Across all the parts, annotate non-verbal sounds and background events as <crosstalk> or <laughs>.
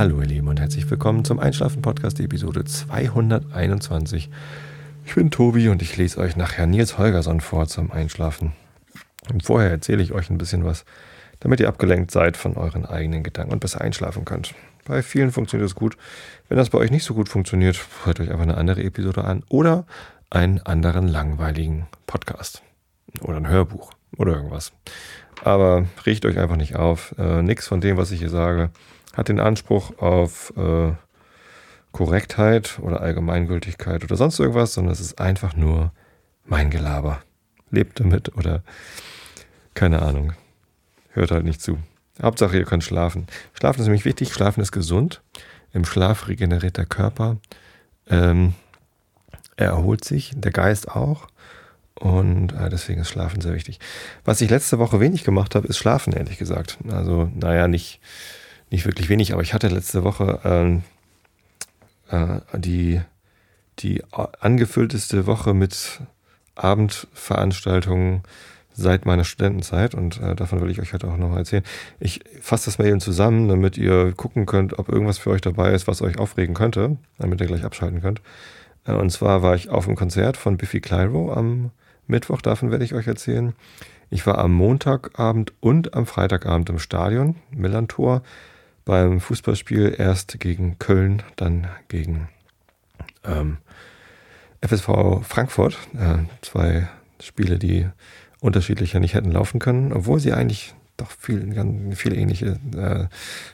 Hallo ihr Lieben und herzlich willkommen zum Einschlafen Podcast Episode 221. Ich bin Tobi und ich lese euch nachher Nils Holgersson vor zum Einschlafen. Und vorher erzähle ich euch ein bisschen was, damit ihr abgelenkt seid von euren eigenen Gedanken und besser einschlafen könnt. Bei vielen funktioniert es gut. Wenn das bei euch nicht so gut funktioniert, hört euch einfach eine andere Episode an oder einen anderen langweiligen Podcast oder ein Hörbuch oder irgendwas. Aber riecht euch einfach nicht auf. Äh, nichts von dem, was ich hier sage, hat den Anspruch auf äh, Korrektheit oder Allgemeingültigkeit oder sonst irgendwas, sondern es ist einfach nur mein Gelaber. Lebt damit oder keine Ahnung. Hört halt nicht zu. Hauptsache, ihr könnt schlafen. Schlafen ist nämlich wichtig. Schlafen ist gesund. Im Schlaf regeneriert der Körper. Ähm, er erholt sich, der Geist auch. Und äh, deswegen ist Schlafen sehr wichtig. Was ich letzte Woche wenig gemacht habe, ist Schlafen, ehrlich gesagt. Also, naja, nicht nicht wirklich wenig, aber ich hatte letzte Woche ähm, äh, die, die angefüllteste Woche mit Abendveranstaltungen seit meiner Studentenzeit und äh, davon will ich euch heute auch noch erzählen. Ich fasse das mal eben zusammen, damit ihr gucken könnt, ob irgendwas für euch dabei ist, was euch aufregen könnte, damit ihr gleich abschalten könnt. Äh, und zwar war ich auf dem Konzert von Biffy Clyro am Mittwoch, davon werde ich euch erzählen. Ich war am Montagabend und am Freitagabend im Stadion, Millantor beim Fußballspiel erst gegen Köln, dann gegen ähm, FSV Frankfurt. Äh, zwei Spiele, die unterschiedlicher nicht hätten laufen können, obwohl sie eigentlich doch viel, viele ähnliche äh,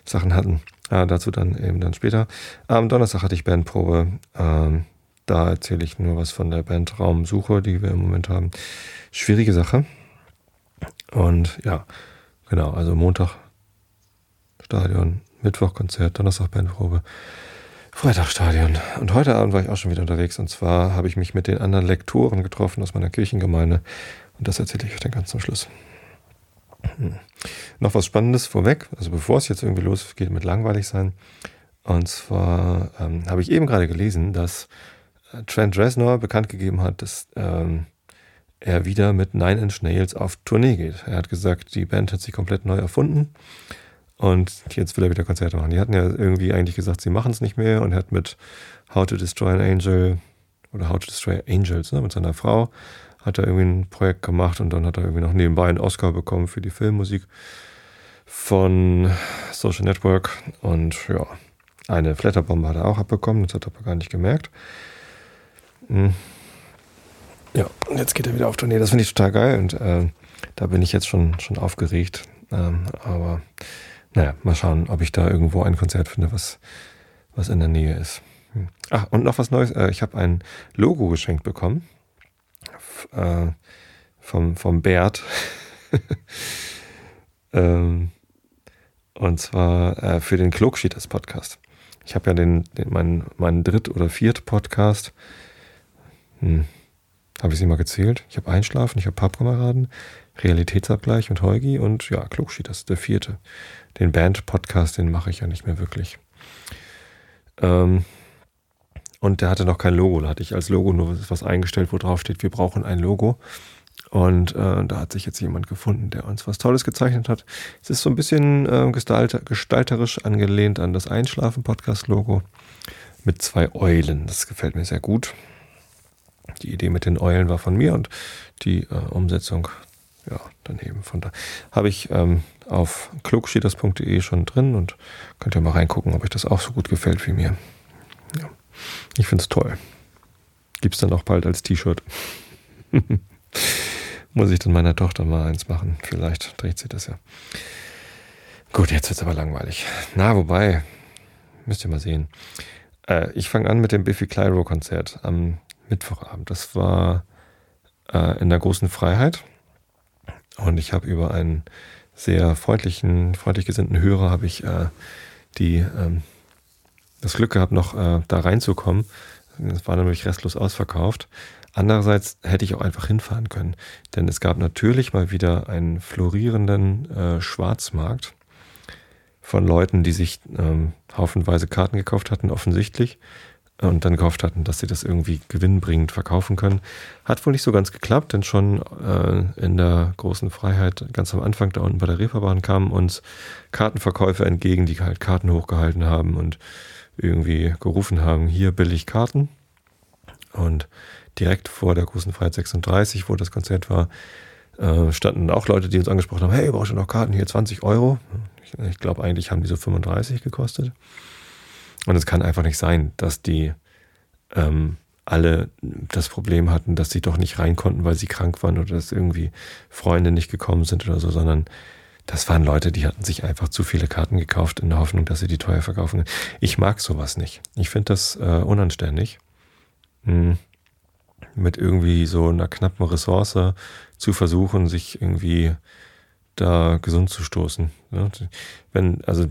Sachen hatten. Äh, dazu dann eben dann später. Am Donnerstag hatte ich Bandprobe. Ähm, da erzähle ich nur was von der Band Raumsuche, die wir im Moment haben. Schwierige Sache. Und ja, genau, also Montag Stadion, Mittwoch Konzert, Donnerstag Bandprobe, Freitag Stadion. Und heute Abend war ich auch schon wieder unterwegs. Und zwar habe ich mich mit den anderen Lektoren getroffen aus meiner Kirchengemeinde. Und das erzähle ich euch dann ganz zum Schluss. Hm. Noch was Spannendes vorweg, also bevor es jetzt irgendwie losgeht mit langweilig sein. Und zwar ähm, habe ich eben gerade gelesen, dass äh, Trent Reznor bekannt gegeben hat, dass ähm, er wieder mit Nine Inch Nails auf Tournee geht. Er hat gesagt, die Band hat sich komplett neu erfunden und jetzt will er wieder Konzerte machen. Die hatten ja irgendwie eigentlich gesagt, sie machen es nicht mehr und er hat mit How to Destroy an Angel oder How to Destroy Angels, ne, mit seiner Frau, hat er irgendwie ein Projekt gemacht und dann hat er irgendwie noch nebenbei einen Oscar bekommen für die Filmmusik von Social Network und ja, eine Flatterbombe hat er auch abbekommen, das hat er aber gar nicht gemerkt. Hm. Ja, und jetzt geht er wieder auf Tournee, das finde ich total geil und äh, da bin ich jetzt schon, schon aufgeregt. Ähm, aber naja, mal schauen, ob ich da irgendwo ein Konzert finde, was, was in der Nähe ist. Hm. Ach, und noch was Neues. Äh, ich habe ein Logo geschenkt bekommen. Äh, vom, vom Bert. <laughs> ähm, und zwar äh, für den Klugschieders Podcast. Ich habe ja den, den, meinen, meinen Dritt- oder Viert-Podcast. Hm. Habe ich sie mal gezählt? Ich habe Einschlafen, ich habe Pappkameraden, Realitätsabgleich und Heugi und ja, Klugschieders, der vierte den Band-Podcast, den mache ich ja nicht mehr wirklich. Ähm, und der hatte noch kein Logo. Da hatte ich als Logo nur was eingestellt, wo drauf steht, wir brauchen ein Logo. Und äh, da hat sich jetzt jemand gefunden, der uns was Tolles gezeichnet hat. Es ist so ein bisschen äh, gestalter, gestalterisch angelehnt an das Einschlafen-Podcast-Logo mit zwei Eulen. Das gefällt mir sehr gut. Die Idee mit den Eulen war von mir und die äh, Umsetzung ja, daneben. Von da habe ich ähm, auf klugschieders.de schon drin und könnt ihr mal reingucken, ob euch das auch so gut gefällt wie mir. Ja, ich finde es toll. Gibt es dann auch bald als T-Shirt. <laughs> Muss ich dann meiner Tochter mal eins machen. Vielleicht dreht sie das ja. Gut, jetzt wird es aber langweilig. Na, wobei, müsst ihr mal sehen. Äh, ich fange an mit dem Biffy Clyro Konzert am Mittwochabend. Das war äh, in der großen Freiheit. Und ich habe über einen sehr freundlichen, freundlich gesinnten Hörer habe ich äh, die ähm, das Glück gehabt, noch äh, da reinzukommen. Es war nämlich restlos ausverkauft. Andererseits hätte ich auch einfach hinfahren können, denn es gab natürlich mal wieder einen florierenden äh, Schwarzmarkt von Leuten, die sich ähm, haufenweise Karten gekauft hatten, offensichtlich, und dann gehofft hatten, dass sie das irgendwie gewinnbringend verkaufen können. Hat wohl nicht so ganz geklappt, denn schon äh, in der großen Freiheit ganz am Anfang da unten bei der Reeperbahn kamen uns Kartenverkäufer entgegen, die halt Karten hochgehalten haben und irgendwie gerufen haben, hier billig Karten. Und direkt vor der großen Freiheit 36, wo das Konzert war, äh, standen auch Leute, die uns angesprochen haben, hey, brauchst du noch Karten? Hier 20 Euro. Ich, ich glaube, eigentlich haben die so 35 gekostet. Und es kann einfach nicht sein, dass die ähm, alle das Problem hatten, dass sie doch nicht rein konnten, weil sie krank waren oder dass irgendwie Freunde nicht gekommen sind oder so, sondern das waren Leute, die hatten sich einfach zu viele Karten gekauft in der Hoffnung, dass sie die teuer verkaufen. Ich mag sowas nicht. Ich finde das äh, unanständig. Hm. Mit irgendwie so einer knappen Ressource zu versuchen, sich irgendwie da gesund zu stoßen. Wenn, also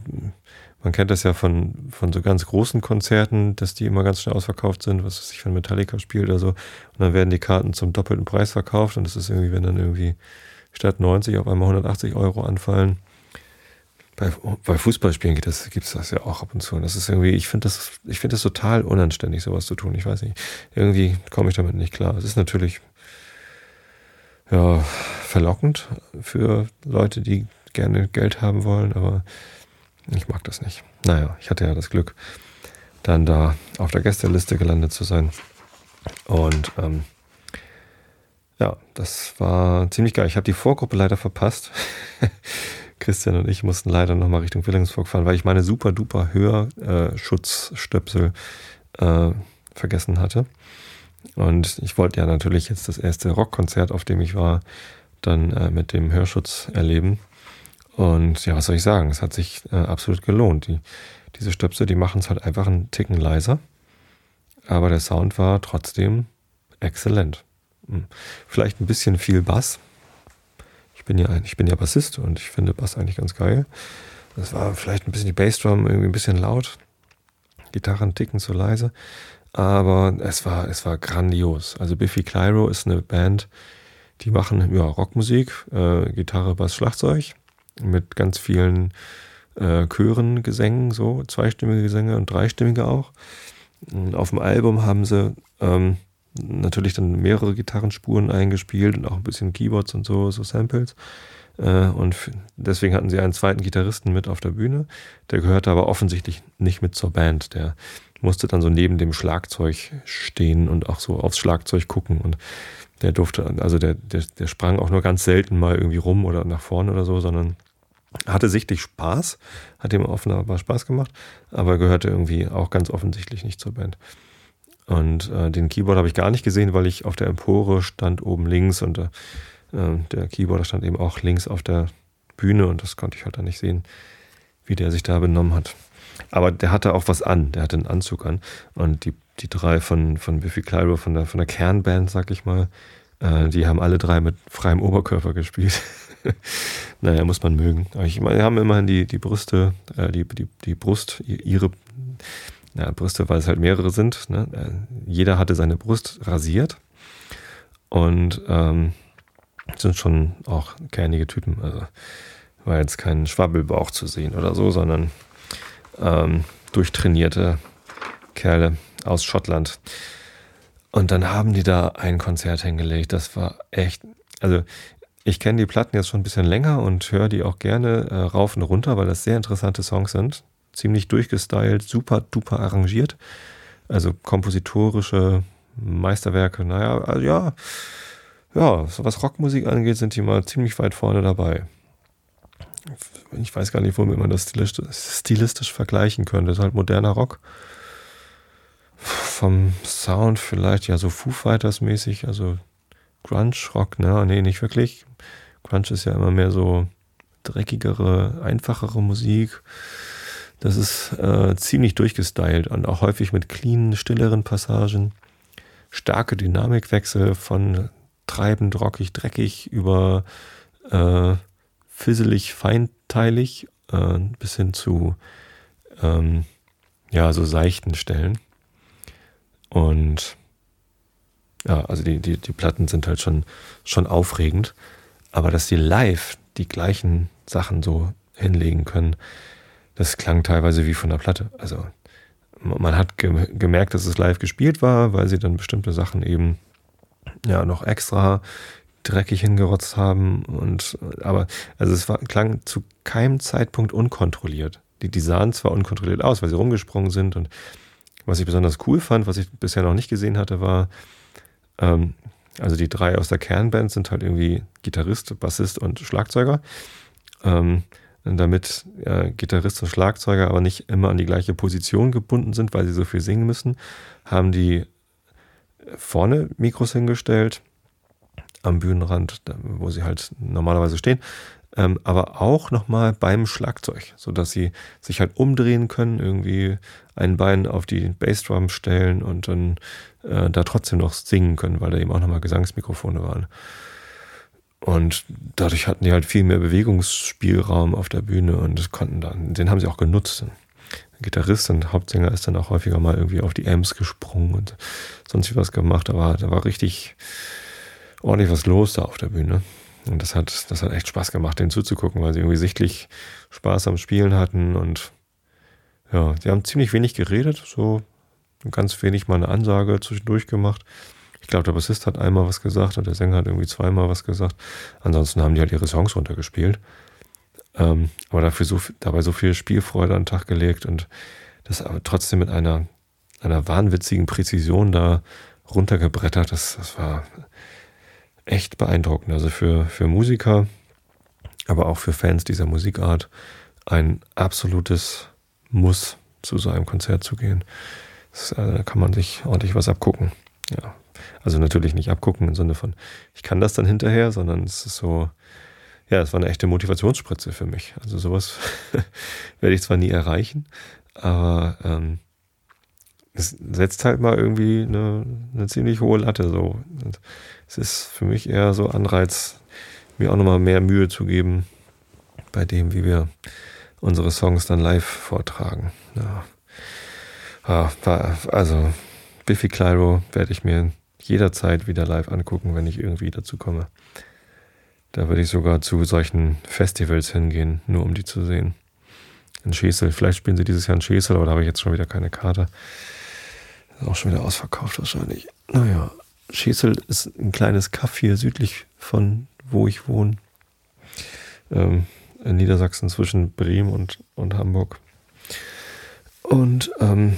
man kennt das ja von, von so ganz großen Konzerten, dass die immer ganz schnell ausverkauft sind, was sich von Metallica spielt oder so. Und dann werden die Karten zum doppelten Preis verkauft und das ist irgendwie, wenn dann irgendwie statt 90 auf einmal 180 Euro anfallen. Bei, bei Fußballspielen gibt es das, das ja auch ab und zu. Und das ist irgendwie, ich finde das, ich finde das total unanständig, sowas zu tun. Ich weiß nicht. Irgendwie komme ich damit nicht klar. Es ist natürlich ja, verlockend für Leute, die gerne Geld haben wollen, aber ich mag das nicht. Naja, ich hatte ja das Glück, dann da auf der Gästeliste gelandet zu sein. Und ähm, ja, das war ziemlich geil. Ich habe die Vorgruppe leider verpasst. <laughs> Christian und ich mussten leider nochmal Richtung Wilhelmsburg fahren, weil ich meine super duper Hörschutzstöpsel äh, vergessen hatte. Und ich wollte ja natürlich jetzt das erste Rockkonzert, auf dem ich war, dann äh, mit dem Hörschutz erleben. Und ja, was soll ich sagen? Es hat sich äh, absolut gelohnt. Die, diese Stöpsel, die machen es halt einfach einen Ticken leiser. Aber der Sound war trotzdem exzellent. Hm. Vielleicht ein bisschen viel Bass. Ich bin ja, ich bin ja Bassist und ich finde Bass eigentlich ganz geil. Das war vielleicht ein bisschen die Bassdrum irgendwie ein bisschen laut. Gitarren ticken zu leise. Aber es war, es war grandios. Also Biffy Clyro ist eine Band, die machen ja, Rockmusik, äh, Gitarre, Bass, Schlagzeug mit ganz vielen äh, Chören, Gesängen, so zweistimmige Gesänge und dreistimmige auch. Und auf dem Album haben sie ähm, natürlich dann mehrere Gitarrenspuren eingespielt und auch ein bisschen Keyboards und so, so Samples. Äh, und deswegen hatten sie einen zweiten Gitarristen mit auf der Bühne. Der gehörte aber offensichtlich nicht mit zur Band. Der musste dann so neben dem Schlagzeug stehen und auch so aufs Schlagzeug gucken. Und der durfte, also der, der, der sprang auch nur ganz selten mal irgendwie rum oder nach vorne oder so, sondern hatte sichtlich Spaß, hat ihm offenbar Spaß gemacht, aber gehörte irgendwie auch ganz offensichtlich nicht zur Band. Und äh, den Keyboard habe ich gar nicht gesehen, weil ich auf der Empore stand oben links und äh, der Keyboarder stand eben auch links auf der Bühne und das konnte ich halt dann nicht sehen, wie der sich da benommen hat. Aber der hatte auch was an, der hatte einen Anzug an und die, die drei von, von Biffy Clyro, von der, von der Kernband, sag ich mal, äh, die haben alle drei mit freiem Oberkörper gespielt. <laughs> <laughs> naja, muss man mögen. Aber ich meine, haben immerhin die, die Brüste, äh, die, die, die Brust, ihre ja, Brüste, weil es halt mehrere sind. Ne? Äh, jeder hatte seine Brust rasiert und ähm, sind schon auch kernige Typen. Also war jetzt kein Schwabbelbauch zu sehen oder so, sondern ähm, durchtrainierte Kerle aus Schottland. Und dann haben die da ein Konzert hingelegt. Das war echt, also ich kenne die Platten jetzt schon ein bisschen länger und höre die auch gerne äh, rauf und runter, weil das sehr interessante Songs sind. Ziemlich durchgestylt, super duper arrangiert. Also kompositorische Meisterwerke. Naja, also ja, ja, was Rockmusik angeht, sind die mal ziemlich weit vorne dabei. Ich weiß gar nicht, womit man das stilistisch, stilistisch vergleichen könnte. Das ist halt moderner Rock. Vom Sound vielleicht ja so Foo Fighters mäßig, also Grunge-Rock, ne? Nee, nicht wirklich. Grunge ist ja immer mehr so dreckigere, einfachere Musik. Das ist äh, ziemlich durchgestylt und auch häufig mit cleanen, stilleren Passagen. Starke Dynamikwechsel von treibend, rockig, dreckig über äh, fisselig, feinteilig äh, bis hin zu ähm, ja, so seichten Stellen. Und ja, also die, die, die Platten sind halt schon, schon aufregend. Aber dass die live die gleichen Sachen so hinlegen können, das klang teilweise wie von der Platte. Also man hat ge gemerkt, dass es live gespielt war, weil sie dann bestimmte Sachen eben ja noch extra dreckig hingerotzt haben und aber also es war, klang zu keinem Zeitpunkt unkontrolliert. Die, die sahen zwar unkontrolliert aus, weil sie rumgesprungen sind und was ich besonders cool fand, was ich bisher noch nicht gesehen hatte, war, ähm, also die drei aus der Kernband sind halt irgendwie Gitarrist, Bassist und Schlagzeuger. Ähm, damit äh, Gitarrist und Schlagzeuger aber nicht immer an die gleiche Position gebunden sind, weil sie so viel singen müssen, haben die vorne Mikros hingestellt, am Bühnenrand, wo sie halt normalerweise stehen, ähm, aber auch nochmal beim Schlagzeug, sodass sie sich halt umdrehen können, irgendwie ein Bein auf die Bassdrum stellen und dann äh, da trotzdem noch singen können, weil da eben auch nochmal Gesangsmikrofone waren. Und dadurch hatten die halt viel mehr Bewegungsspielraum auf der Bühne und konnten dann, den haben sie auch genutzt. Der Gitarrist und Hauptsänger ist dann auch häufiger mal irgendwie auf die Amps gesprungen und sonst wie was gemacht, aber da war richtig ordentlich was los da auf der Bühne. Und das hat, das hat echt Spaß gemacht, denen zuzugucken, weil sie irgendwie sichtlich Spaß am Spielen hatten und ja, sie haben ziemlich wenig geredet, so ganz wenig mal eine Ansage zwischendurch gemacht. Ich glaube, der Bassist hat einmal was gesagt und der Sänger hat irgendwie zweimal was gesagt. Ansonsten haben die halt ihre Songs runtergespielt. Ähm, aber dafür so, dabei so viel Spielfreude an den Tag gelegt und das aber trotzdem mit einer, einer wahnwitzigen Präzision da runtergebrettert. Das, das war echt beeindruckend. Also für, für Musiker, aber auch für Fans dieser Musikart ein absolutes Muss, zu so einem Konzert zu gehen. Das, äh, da kann man sich ordentlich was abgucken. Ja, also natürlich nicht abgucken im Sinne von, ich kann das dann hinterher, sondern es ist so, ja, es war eine echte Motivationsspritze für mich. Also sowas <laughs> werde ich zwar nie erreichen, aber ähm, es setzt halt mal irgendwie eine, eine ziemlich hohe Latte so. Und es ist für mich eher so Anreiz, mir auch nochmal mehr Mühe zu geben bei dem, wie wir unsere Songs dann live vortragen. Ja. Ah, also Biffy Clyro werde ich mir jederzeit wieder live angucken, wenn ich irgendwie dazu komme. Da würde ich sogar zu solchen Festivals hingehen, nur um die zu sehen. In Schesel, vielleicht spielen sie dieses Jahr in Schesel, aber da habe ich jetzt schon wieder keine Karte. Ist auch schon wieder ausverkauft wahrscheinlich. Naja, Schesel ist ein kleines Kaff hier südlich von wo ich wohne. Ähm, in Niedersachsen zwischen Bremen und, und Hamburg. Und ähm,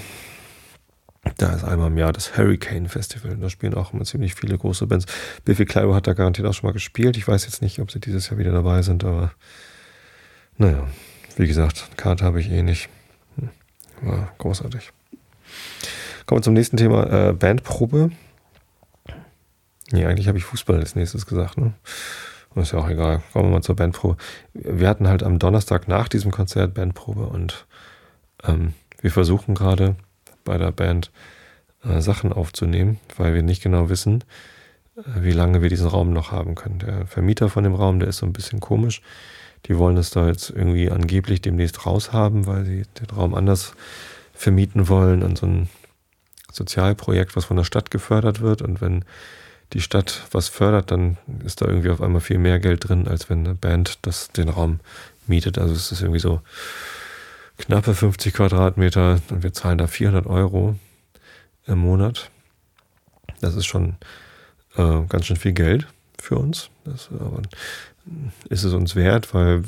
da ist einmal im Jahr das Hurricane Festival. Da spielen auch immer ziemlich viele große Bands. Biffy Clyro hat da garantiert auch schon mal gespielt. Ich weiß jetzt nicht, ob sie dieses Jahr wieder dabei sind, aber naja, wie gesagt, Karte habe ich eh nicht. Hm, war großartig. Kommen wir zum nächsten Thema: äh, Bandprobe. Nee, eigentlich habe ich Fußball als nächstes gesagt, ne? Ist ja auch egal. Kommen wir mal zur Bandprobe. Wir hatten halt am Donnerstag nach diesem Konzert Bandprobe und ähm, wir versuchen gerade bei der Band äh, Sachen aufzunehmen, weil wir nicht genau wissen, äh, wie lange wir diesen Raum noch haben können. Der Vermieter von dem Raum, der ist so ein bisschen komisch. Die wollen es da jetzt irgendwie angeblich demnächst raushaben, weil sie den Raum anders vermieten wollen an so ein Sozialprojekt, was von der Stadt gefördert wird. Und wenn die Stadt was fördert, dann ist da irgendwie auf einmal viel mehr Geld drin, als wenn eine Band das den Raum mietet. Also es ist irgendwie so knappe 50 Quadratmeter und wir zahlen da 400 Euro im Monat. Das ist schon äh, ganz schön viel Geld für uns. Das, ist es uns wert, weil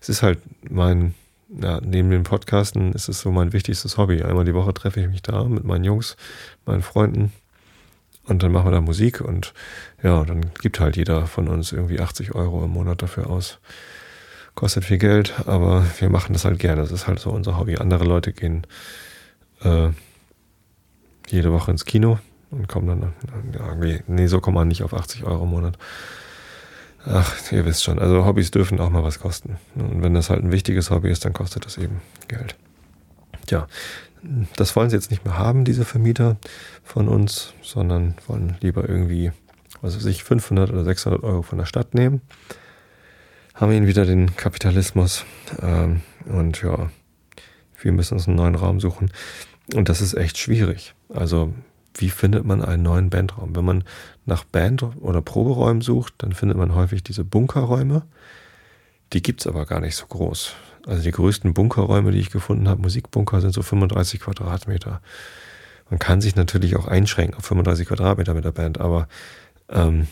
es ist halt mein, ja, neben dem Podcasten ist es so mein wichtigstes Hobby. Einmal die Woche treffe ich mich da mit meinen Jungs, meinen Freunden und dann machen wir da Musik und ja, dann gibt halt jeder von uns irgendwie 80 Euro im Monat dafür aus kostet viel Geld, aber wir machen das halt gerne. Das ist halt so unser Hobby. Andere Leute gehen äh, jede Woche ins Kino und kommen dann, ja, nee, so kommt man nicht auf 80 Euro im Monat. Ach, ihr wisst schon, also Hobbys dürfen auch mal was kosten. Und wenn das halt ein wichtiges Hobby ist, dann kostet das eben Geld. Tja, das wollen sie jetzt nicht mehr haben, diese Vermieter von uns, sondern wollen lieber irgendwie, was weiß ich, 500 oder 600 Euro von der Stadt nehmen haben wir ihn wieder den Kapitalismus. Ähm, und ja, wir müssen uns einen neuen Raum suchen. Und das ist echt schwierig. Also, wie findet man einen neuen Bandraum? Wenn man nach Band- oder Proberäumen sucht, dann findet man häufig diese Bunkerräume. Die gibt es aber gar nicht so groß. Also die größten Bunkerräume, die ich gefunden habe, Musikbunker, sind so 35 Quadratmeter. Man kann sich natürlich auch einschränken auf 35 Quadratmeter mit der Band, aber ähm,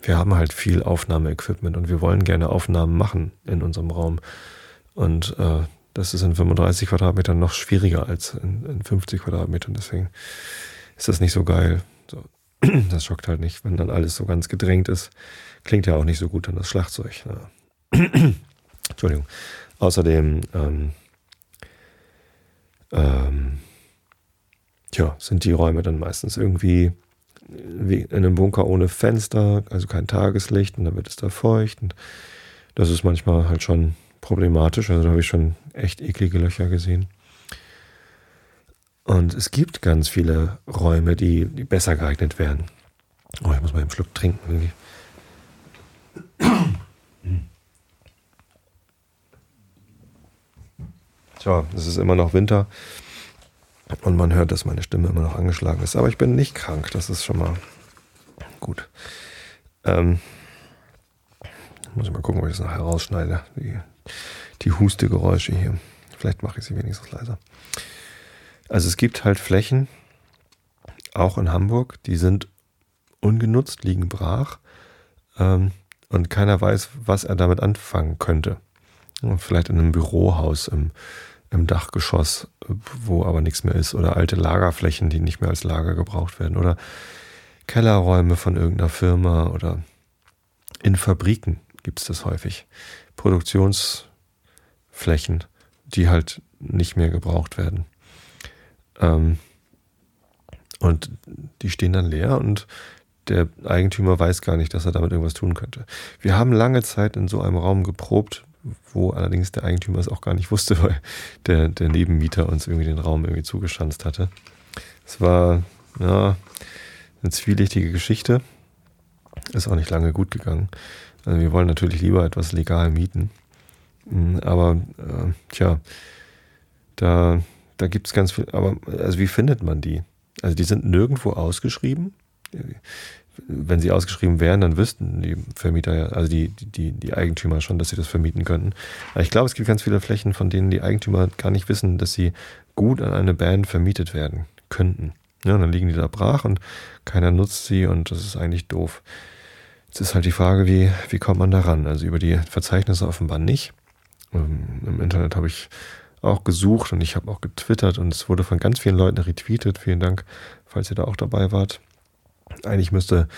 wir haben halt viel Aufnahmeequipment und wir wollen gerne Aufnahmen machen in unserem Raum. Und äh, das ist in 35 Quadratmetern noch schwieriger als in, in 50 Quadratmetern. Deswegen ist das nicht so geil. So. <clears throat> Das schockt halt nicht, wenn dann alles so ganz gedrängt ist. Klingt ja auch nicht so gut an das Schlagzeug. Ja. <clears throat> Entschuldigung. Außerdem ähm, ähm, tja, sind die Räume dann meistens irgendwie wie in einem Bunker ohne Fenster, also kein Tageslicht und dann wird es da feucht. Und das ist manchmal halt schon problematisch. Also da habe ich schon echt eklige Löcher gesehen. Und es gibt ganz viele Räume, die, die besser geeignet wären. Oh, ich muss mal einen Schluck trinken. Tja, es ist immer noch Winter und man hört, dass meine Stimme immer noch angeschlagen ist. Aber ich bin nicht krank, das ist schon mal gut. Ähm, muss ich mal gucken, ob ich das nachher rausschneide. Die, die Hustegeräusche hier. Vielleicht mache ich sie wenigstens leiser. Also es gibt halt Flächen, auch in Hamburg, die sind ungenutzt, liegen brach ähm, und keiner weiß, was er damit anfangen könnte. Vielleicht in einem Bürohaus im, im Dachgeschoss, wo aber nichts mehr ist, oder alte Lagerflächen, die nicht mehr als Lager gebraucht werden, oder Kellerräume von irgendeiner Firma oder in Fabriken gibt es das häufig. Produktionsflächen, die halt nicht mehr gebraucht werden. Ähm, und die stehen dann leer und der Eigentümer weiß gar nicht, dass er damit irgendwas tun könnte. Wir haben lange Zeit in so einem Raum geprobt, wo allerdings der Eigentümer es auch gar nicht wusste, <laughs> weil der, der Nebenmieter uns irgendwie den Raum irgendwie zugeschanzt hatte. Es war ja, eine zwielichtige Geschichte. Ist auch nicht lange gut gegangen. Also wir wollen natürlich lieber etwas legal mieten. Hm, aber äh, tja, da da gibt es ganz viel, aber also wie findet man die? Also die sind nirgendwo ausgeschrieben. Wenn sie ausgeschrieben wären, dann wüssten die Vermieter ja, also die, die, die Eigentümer schon, dass sie das vermieten könnten. Aber ich glaube, es gibt ganz viele Flächen, von denen die Eigentümer gar nicht wissen, dass sie gut an eine Band vermietet werden könnten. Ja, dann liegen die da brach und keiner nutzt sie und das ist eigentlich doof. Jetzt ist halt die Frage, wie, wie kommt man da ran? Also über die Verzeichnisse offenbar nicht. Ähm, Im Internet habe ich auch gesucht und ich habe auch getwittert und es wurde von ganz vielen Leuten retweetet. Vielen Dank, falls ihr da auch dabei wart. Eigentlich müsste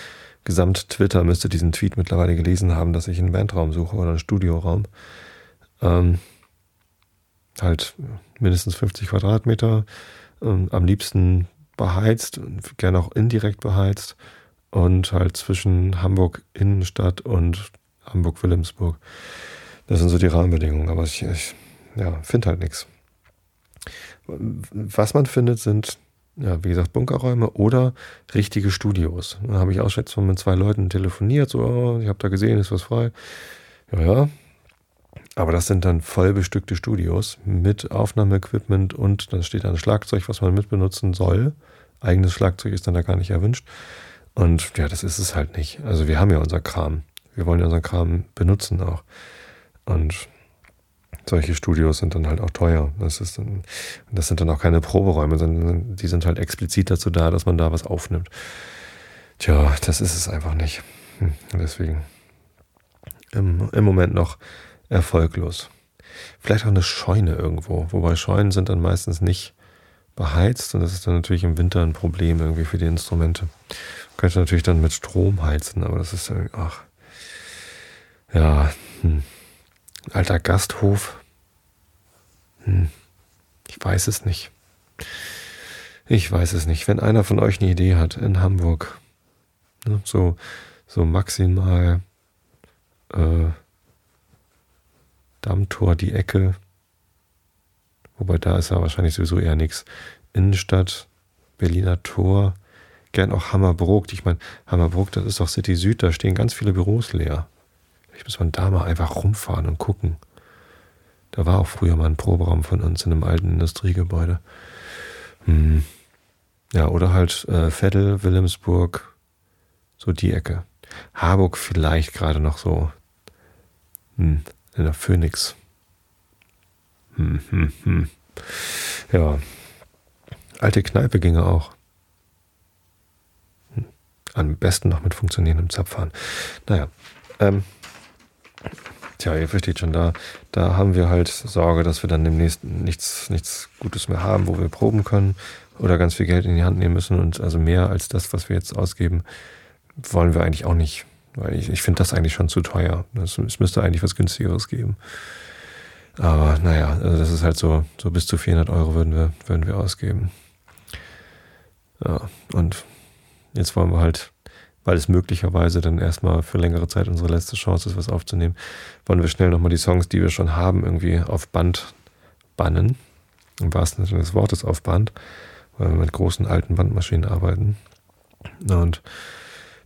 gesamt Twitter müsste diesen Tweet mittlerweile gelesen haben, dass ich einen Bandraum suche oder einen Studioraum. Ähm, halt mindestens 50 Quadratmeter, ähm, am liebsten beheizt, gerne auch indirekt beheizt und halt zwischen Hamburg Innenstadt und Hamburg-Wilhelmsburg. Das sind so die Rahmenbedingungen, aber ich, ich ja, finde halt nichts. Was man findet, sind, ja, wie gesagt, Bunkerräume oder richtige Studios. Da habe ich auch jetzt mit zwei Leuten telefoniert, so, oh, ich habe da gesehen, ist was frei. Ja, ja. Aber das sind dann voll bestückte Studios mit Aufnahmeequipment und dann steht da ein Schlagzeug, was man mitbenutzen soll. Eigenes Schlagzeug ist dann da gar nicht erwünscht. Und ja, das ist es halt nicht. Also wir haben ja unser Kram. Wir wollen ja unseren Kram benutzen auch. Und solche Studios sind dann halt auch teuer. Das, ist dann, das sind dann auch keine Proberäume, sondern die sind halt explizit dazu da, dass man da was aufnimmt. Tja, das ist es einfach nicht. Hm, deswegen im, im Moment noch erfolglos. Vielleicht auch eine Scheune irgendwo, wobei Scheunen sind dann meistens nicht beheizt und das ist dann natürlich im Winter ein Problem irgendwie für die Instrumente. Man könnte natürlich dann mit Strom heizen, aber das ist dann, ach, ja, hm alter Gasthof. Hm, ich weiß es nicht. Ich weiß es nicht. Wenn einer von euch eine Idee hat in Hamburg, ne, so, so maximal äh, Dammtor die Ecke, wobei da ist ja wahrscheinlich sowieso eher nichts. Innenstadt, Berliner Tor, gern auch Hammerbrook. Ich meine, Hammerbrook, das ist doch City Süd, da stehen ganz viele Büros leer. Vielleicht muss man da mal einfach rumfahren und gucken. Da war auch früher mal ein Proberaum von uns in einem alten Industriegebäude. Hm. Ja, oder halt äh, Veddel, Wilhelmsburg, so die Ecke. Harburg vielleicht gerade noch so hm, in der Phoenix. Hm, hm, hm. Ja. Alte Kneipe ginge auch. Hm. Am besten noch mit funktionierendem Zapfhahn. Naja. Ähm, tja, ihr versteht schon, da, da haben wir halt Sorge, dass wir dann demnächst nichts, nichts Gutes mehr haben, wo wir proben können oder ganz viel Geld in die Hand nehmen müssen. Und also mehr als das, was wir jetzt ausgeben, wollen wir eigentlich auch nicht. Weil ich, ich finde das eigentlich schon zu teuer. Es, es müsste eigentlich was günstigeres geben. Aber naja, also das ist halt so, so bis zu 400 Euro würden wir, würden wir ausgeben. Ja, und jetzt wollen wir halt, weil es möglicherweise dann erstmal für längere Zeit unsere letzte Chance ist, was aufzunehmen, wollen wir schnell nochmal die Songs, die wir schon haben, irgendwie auf Band bannen. Im wahrsten Sinne des Wortes auf Band, weil wir mit großen alten Bandmaschinen arbeiten. Und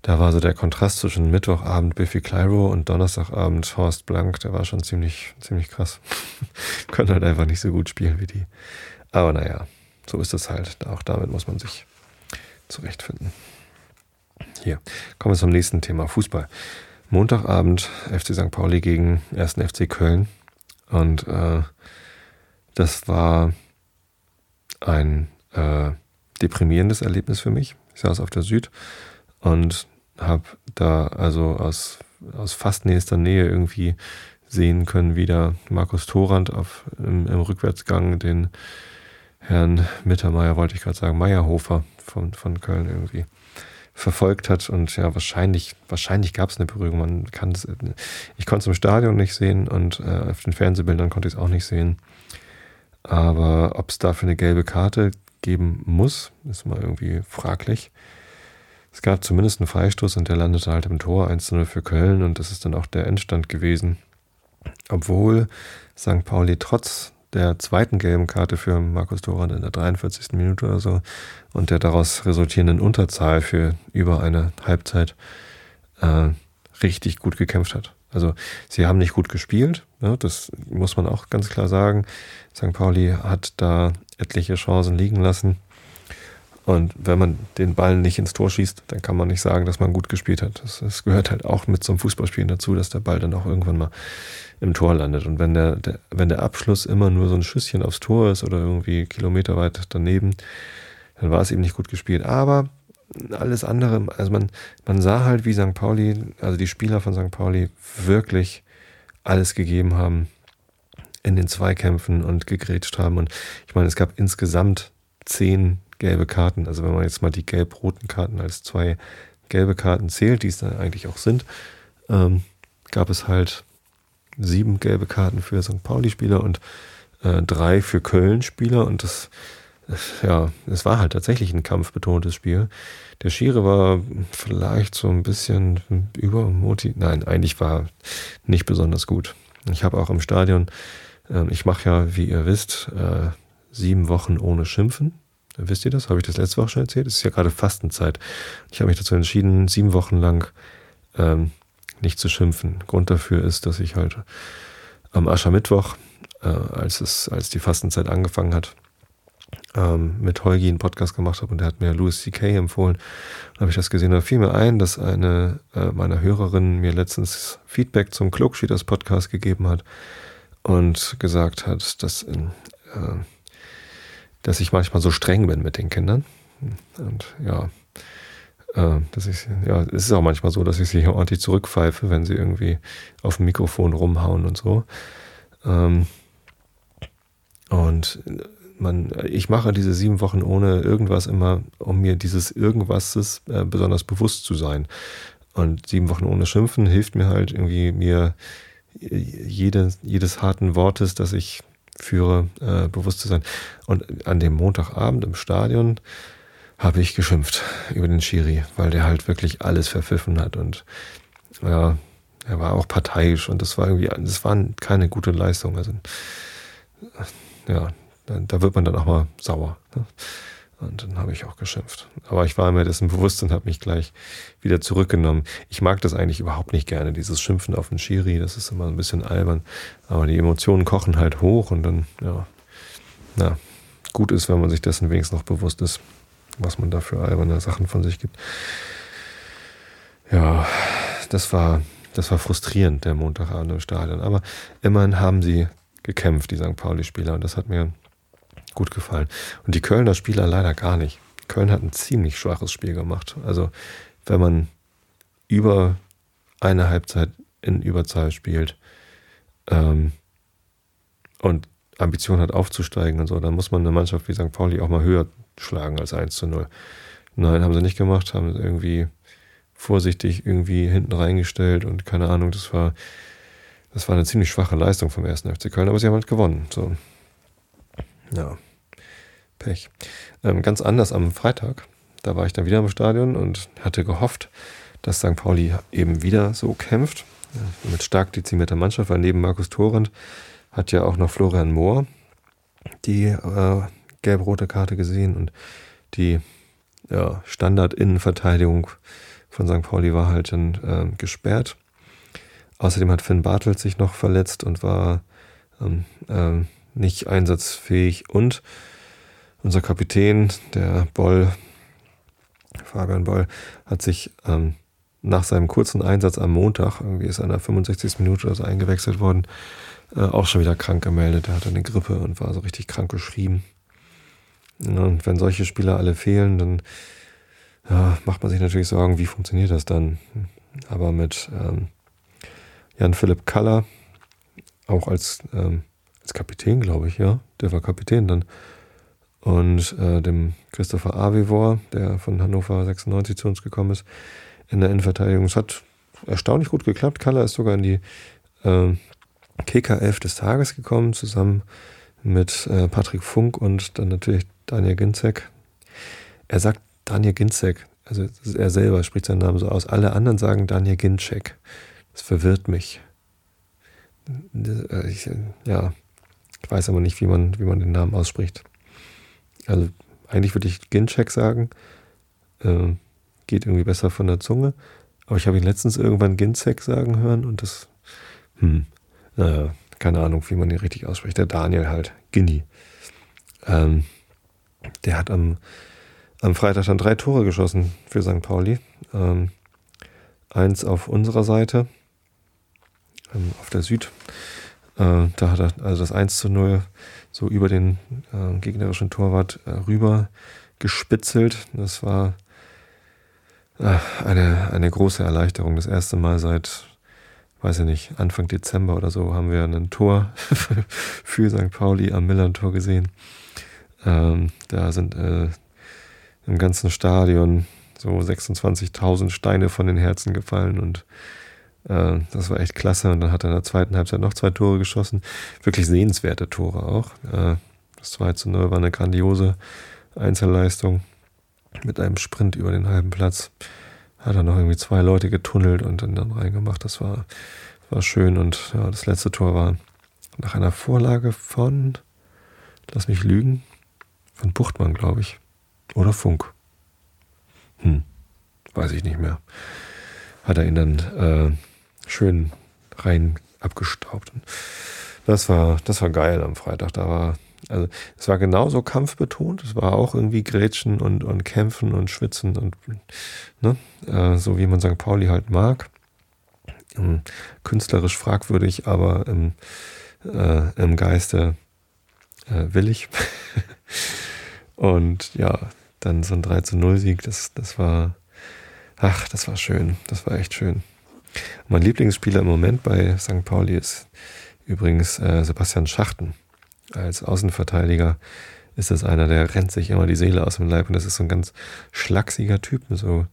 da war so der Kontrast zwischen Mittwochabend Biffy Clyro und Donnerstagabend Horst Blank, der war schon ziemlich, ziemlich krass. <laughs> Können halt einfach nicht so gut spielen wie die. Aber naja, so ist es halt. Auch damit muss man sich zurechtfinden. Hier, kommen wir zum nächsten Thema, Fußball. Montagabend FC St. Pauli gegen 1. FC Köln. Und äh, das war ein äh, deprimierendes Erlebnis für mich. Ich saß auf der Süd und habe da also aus, aus fast nächster Nähe irgendwie sehen können, wie da Markus Thorand auf, im, im Rückwärtsgang den Herrn Mittermeier, wollte ich gerade sagen, Meierhofer von, von Köln irgendwie verfolgt hat und ja, wahrscheinlich, wahrscheinlich gab es eine Berührung. Man kann ich konnte es im Stadion nicht sehen und äh, auf den Fernsehbildern konnte ich es auch nicht sehen. Aber ob es dafür eine gelbe Karte geben muss, ist mal irgendwie fraglich. Es gab zumindest einen Freistoß und der landete halt im Tor 1-0 für Köln und das ist dann auch der Endstand gewesen. Obwohl St. Pauli trotz der zweiten gelben Karte für Markus Doran in der 43. Minute oder so und der daraus resultierenden Unterzahl für über eine Halbzeit äh, richtig gut gekämpft hat. Also sie haben nicht gut gespielt, ne, das muss man auch ganz klar sagen. St. Pauli hat da etliche Chancen liegen lassen. Und wenn man den Ball nicht ins Tor schießt, dann kann man nicht sagen, dass man gut gespielt hat. Das, das gehört halt auch mit zum Fußballspielen dazu, dass der Ball dann auch irgendwann mal im Tor landet. Und wenn der, der, wenn der Abschluss immer nur so ein Schüsschen aufs Tor ist oder irgendwie kilometerweit daneben, dann war es eben nicht gut gespielt. Aber alles andere, also man, man sah halt, wie St. Pauli, also die Spieler von St. Pauli wirklich alles gegeben haben in den Zweikämpfen und gegrätscht haben. Und ich meine, es gab insgesamt zehn gelbe Karten. Also wenn man jetzt mal die gelb-roten Karten als zwei gelbe Karten zählt, die es dann eigentlich auch sind, ähm, gab es halt sieben gelbe Karten für St. Pauli-Spieler und äh, drei für Köln-Spieler. Und das, ja, es war halt tatsächlich ein kampfbetontes Spiel. Der Schiri war vielleicht so ein bisschen übermotiviert. Nein, eigentlich war nicht besonders gut. Ich habe auch im Stadion, äh, ich mache ja, wie ihr wisst, äh, sieben Wochen ohne Schimpfen. Wisst ihr das? Habe ich das letzte Woche schon erzählt? Es ist ja gerade Fastenzeit. Ich habe mich dazu entschieden, sieben Wochen lang ähm, nicht zu schimpfen. Grund dafür ist, dass ich halt am Aschermittwoch, äh, als, es, als die Fastenzeit angefangen hat, ähm, mit Holgi einen Podcast gemacht habe und der hat mir Louis C.K. empfohlen. Dann habe ich das gesehen. Da fiel mir ein, dass eine äh, meiner Hörerinnen mir letztens Feedback zum Klugschieders Podcast gegeben hat und gesagt hat, dass in, äh, dass ich manchmal so streng bin mit den Kindern. Und ja, äh, dass ich, ja, es ist auch manchmal so, dass ich sie <laughs> ordentlich zurückpfeife, wenn sie irgendwie auf dem Mikrofon rumhauen und so. Ähm, und man, ich mache diese sieben Wochen ohne irgendwas immer, um mir dieses Irgendwas äh, besonders bewusst zu sein. Und sieben Wochen ohne Schimpfen hilft mir halt irgendwie mir jede, jedes harten Wortes, das ich führe, äh, bewusst zu sein. Und an dem Montagabend im Stadion habe ich geschimpft über den Schiri, weil der halt wirklich alles verpfiffen hat und ja, er war auch parteiisch und das war irgendwie, das war keine gute Leistung. Also ja, da wird man dann auch mal sauer. Ne? Und dann habe ich auch geschimpft. Aber ich war mir dessen bewusst und habe mich gleich wieder zurückgenommen. Ich mag das eigentlich überhaupt nicht gerne, dieses Schimpfen auf den Schiri. Das ist immer ein bisschen albern. Aber die Emotionen kochen halt hoch und dann, ja, na, gut ist, wenn man sich dessen wenigstens noch bewusst ist, was man da für alberne Sachen von sich gibt. Ja, das war, das war frustrierend, der Montagabend im Stadion. Aber immerhin haben sie gekämpft, die St. Pauli-Spieler. Und das hat mir gut gefallen. Und die Kölner Spieler leider gar nicht. Köln hat ein ziemlich schwaches Spiel gemacht. Also wenn man über eine Halbzeit in Überzahl spielt ähm, und Ambition hat aufzusteigen und so, dann muss man eine Mannschaft wie St. Pauli auch mal höher schlagen als 1 zu 0. Nein, haben sie nicht gemacht, haben irgendwie vorsichtig irgendwie hinten reingestellt und keine Ahnung, das war, das war eine ziemlich schwache Leistung vom ersten FC Köln, aber sie haben halt gewonnen. So. Ja, Pech. Ähm, ganz anders am Freitag, da war ich dann wieder im Stadion und hatte gehofft, dass St. Pauli eben wieder so kämpft, mit stark dezimierter Mannschaft, weil neben Markus Thorand hat ja auch noch Florian Mohr die äh, gelb-rote Karte gesehen und die ja, Standard-Innenverteidigung von St. Pauli war halt dann äh, gesperrt. Außerdem hat Finn Bartelt sich noch verletzt und war ähm, äh, nicht einsatzfähig. Und unser Kapitän, der Boll, Fabian Boll, hat sich ähm, nach seinem kurzen Einsatz am Montag, irgendwie ist er in der 65. Minute oder so eingewechselt worden, äh, auch schon wieder krank gemeldet. Er hatte eine Grippe und war so richtig krank geschrieben. Und wenn solche Spieler alle fehlen, dann ja, macht man sich natürlich Sorgen, wie funktioniert das dann? Aber mit ähm, Jan-Philipp Kaller, auch als, ähm, als Kapitän, glaube ich, ja, der war Kapitän dann, und äh, dem Christopher Avivor, der von Hannover 96 zu uns gekommen ist, in der Innenverteidigung. Es hat erstaunlich gut geklappt. Kaller ist sogar in die äh, KK11 des Tages gekommen, zusammen mit äh, Patrick Funk und dann natürlich Daniel Ginzek. Er sagt Daniel Ginzek, also er selber spricht seinen Namen so aus. Alle anderen sagen Daniel Ginczek. Das verwirrt mich. Äh, ich, ja, ich weiß aber nicht, wie man, wie man den Namen ausspricht. Also eigentlich würde ich Ginczek sagen. Äh, geht irgendwie besser von der Zunge. Aber ich habe ihn letztens irgendwann Ginzek sagen hören und das, hm, naja, keine Ahnung, wie man ihn richtig ausspricht. Der Daniel halt, Ginny. Ähm, der hat am am Freitag dann drei Tore geschossen für St. Pauli. Ähm, eins auf unserer Seite, ähm, auf der Süd. Äh, da hat er also das 1 zu 0 so über den äh, gegnerischen Torwart äh, rüber gespitzelt. Das war äh, eine, eine große Erleichterung. Das erste Mal seit, weiß ich nicht, Anfang Dezember oder so haben wir ein Tor <laughs> für St. Pauli am Millern-Tor gesehen. Ähm, da sind äh, im ganzen Stadion so 26.000 Steine von den Herzen gefallen und das war echt klasse. Und dann hat er in der zweiten Halbzeit noch zwei Tore geschossen. Wirklich sehenswerte Tore auch. Äh, das 2 zu 0 war eine grandiose Einzelleistung mit einem Sprint über den halben Platz. Hat er noch irgendwie zwei Leute getunnelt und dann, dann reingemacht. Das war, war schön. Und ja, das letzte Tor war nach einer Vorlage von, lass mich lügen, von Buchtmann, glaube ich. Oder Funk. Hm, weiß ich nicht mehr. Hat er ihn dann äh, schön rein abgestaubt. Das war, das war geil am Freitag. Da war, also es war genauso kampfbetont. Es war auch irgendwie Grätschen und, und Kämpfen und Schwitzen und ne, äh, so wie man St. Pauli halt mag. Ähm, künstlerisch fragwürdig, aber im, äh, im Geiste äh, willig. <laughs> und ja, dann so ein 3 zu 0 Sieg, das, das war, ach, das war schön. Das war echt schön. Mein Lieblingsspieler im Moment bei St. Pauli ist übrigens äh, Sebastian Schachten. Als Außenverteidiger ist das einer, der rennt sich immer die Seele aus dem Leib und das ist so ein ganz schlachsiger Typ mit so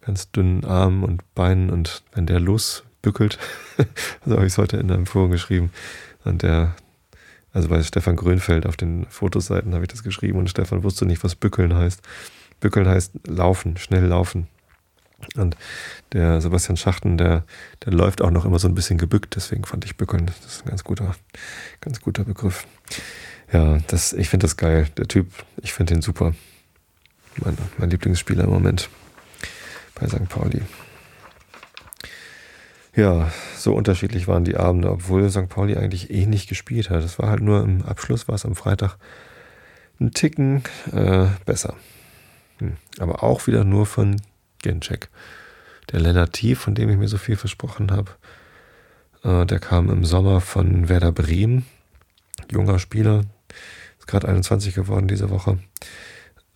ganz dünnen Armen und Beinen und wenn der losbückelt, <laughs> so habe ich es heute in einem Forum geschrieben, und der, also bei Stefan Grönfeld auf den Fotoseiten habe ich das geschrieben und Stefan wusste nicht, was bückeln heißt. Bückeln heißt laufen, schnell laufen. Und der Sebastian Schachten, der, der läuft auch noch immer so ein bisschen gebückt, deswegen fand ich bückeln, das ist ein ganz guter, ganz guter Begriff. Ja, das, ich finde das geil. Der Typ, ich finde den super. Mein, mein Lieblingsspieler im Moment bei St. Pauli. Ja, so unterschiedlich waren die Abende, obwohl St. Pauli eigentlich eh nicht gespielt hat. Es war halt nur im Abschluss, war es am Freitag ein Ticken äh, besser. Hm. Aber auch wieder nur von Gencheck. Der Lennart Tief, von dem ich mir so viel versprochen habe, äh, der kam im Sommer von Werder Bremen junger Spieler, ist gerade 21 geworden diese Woche.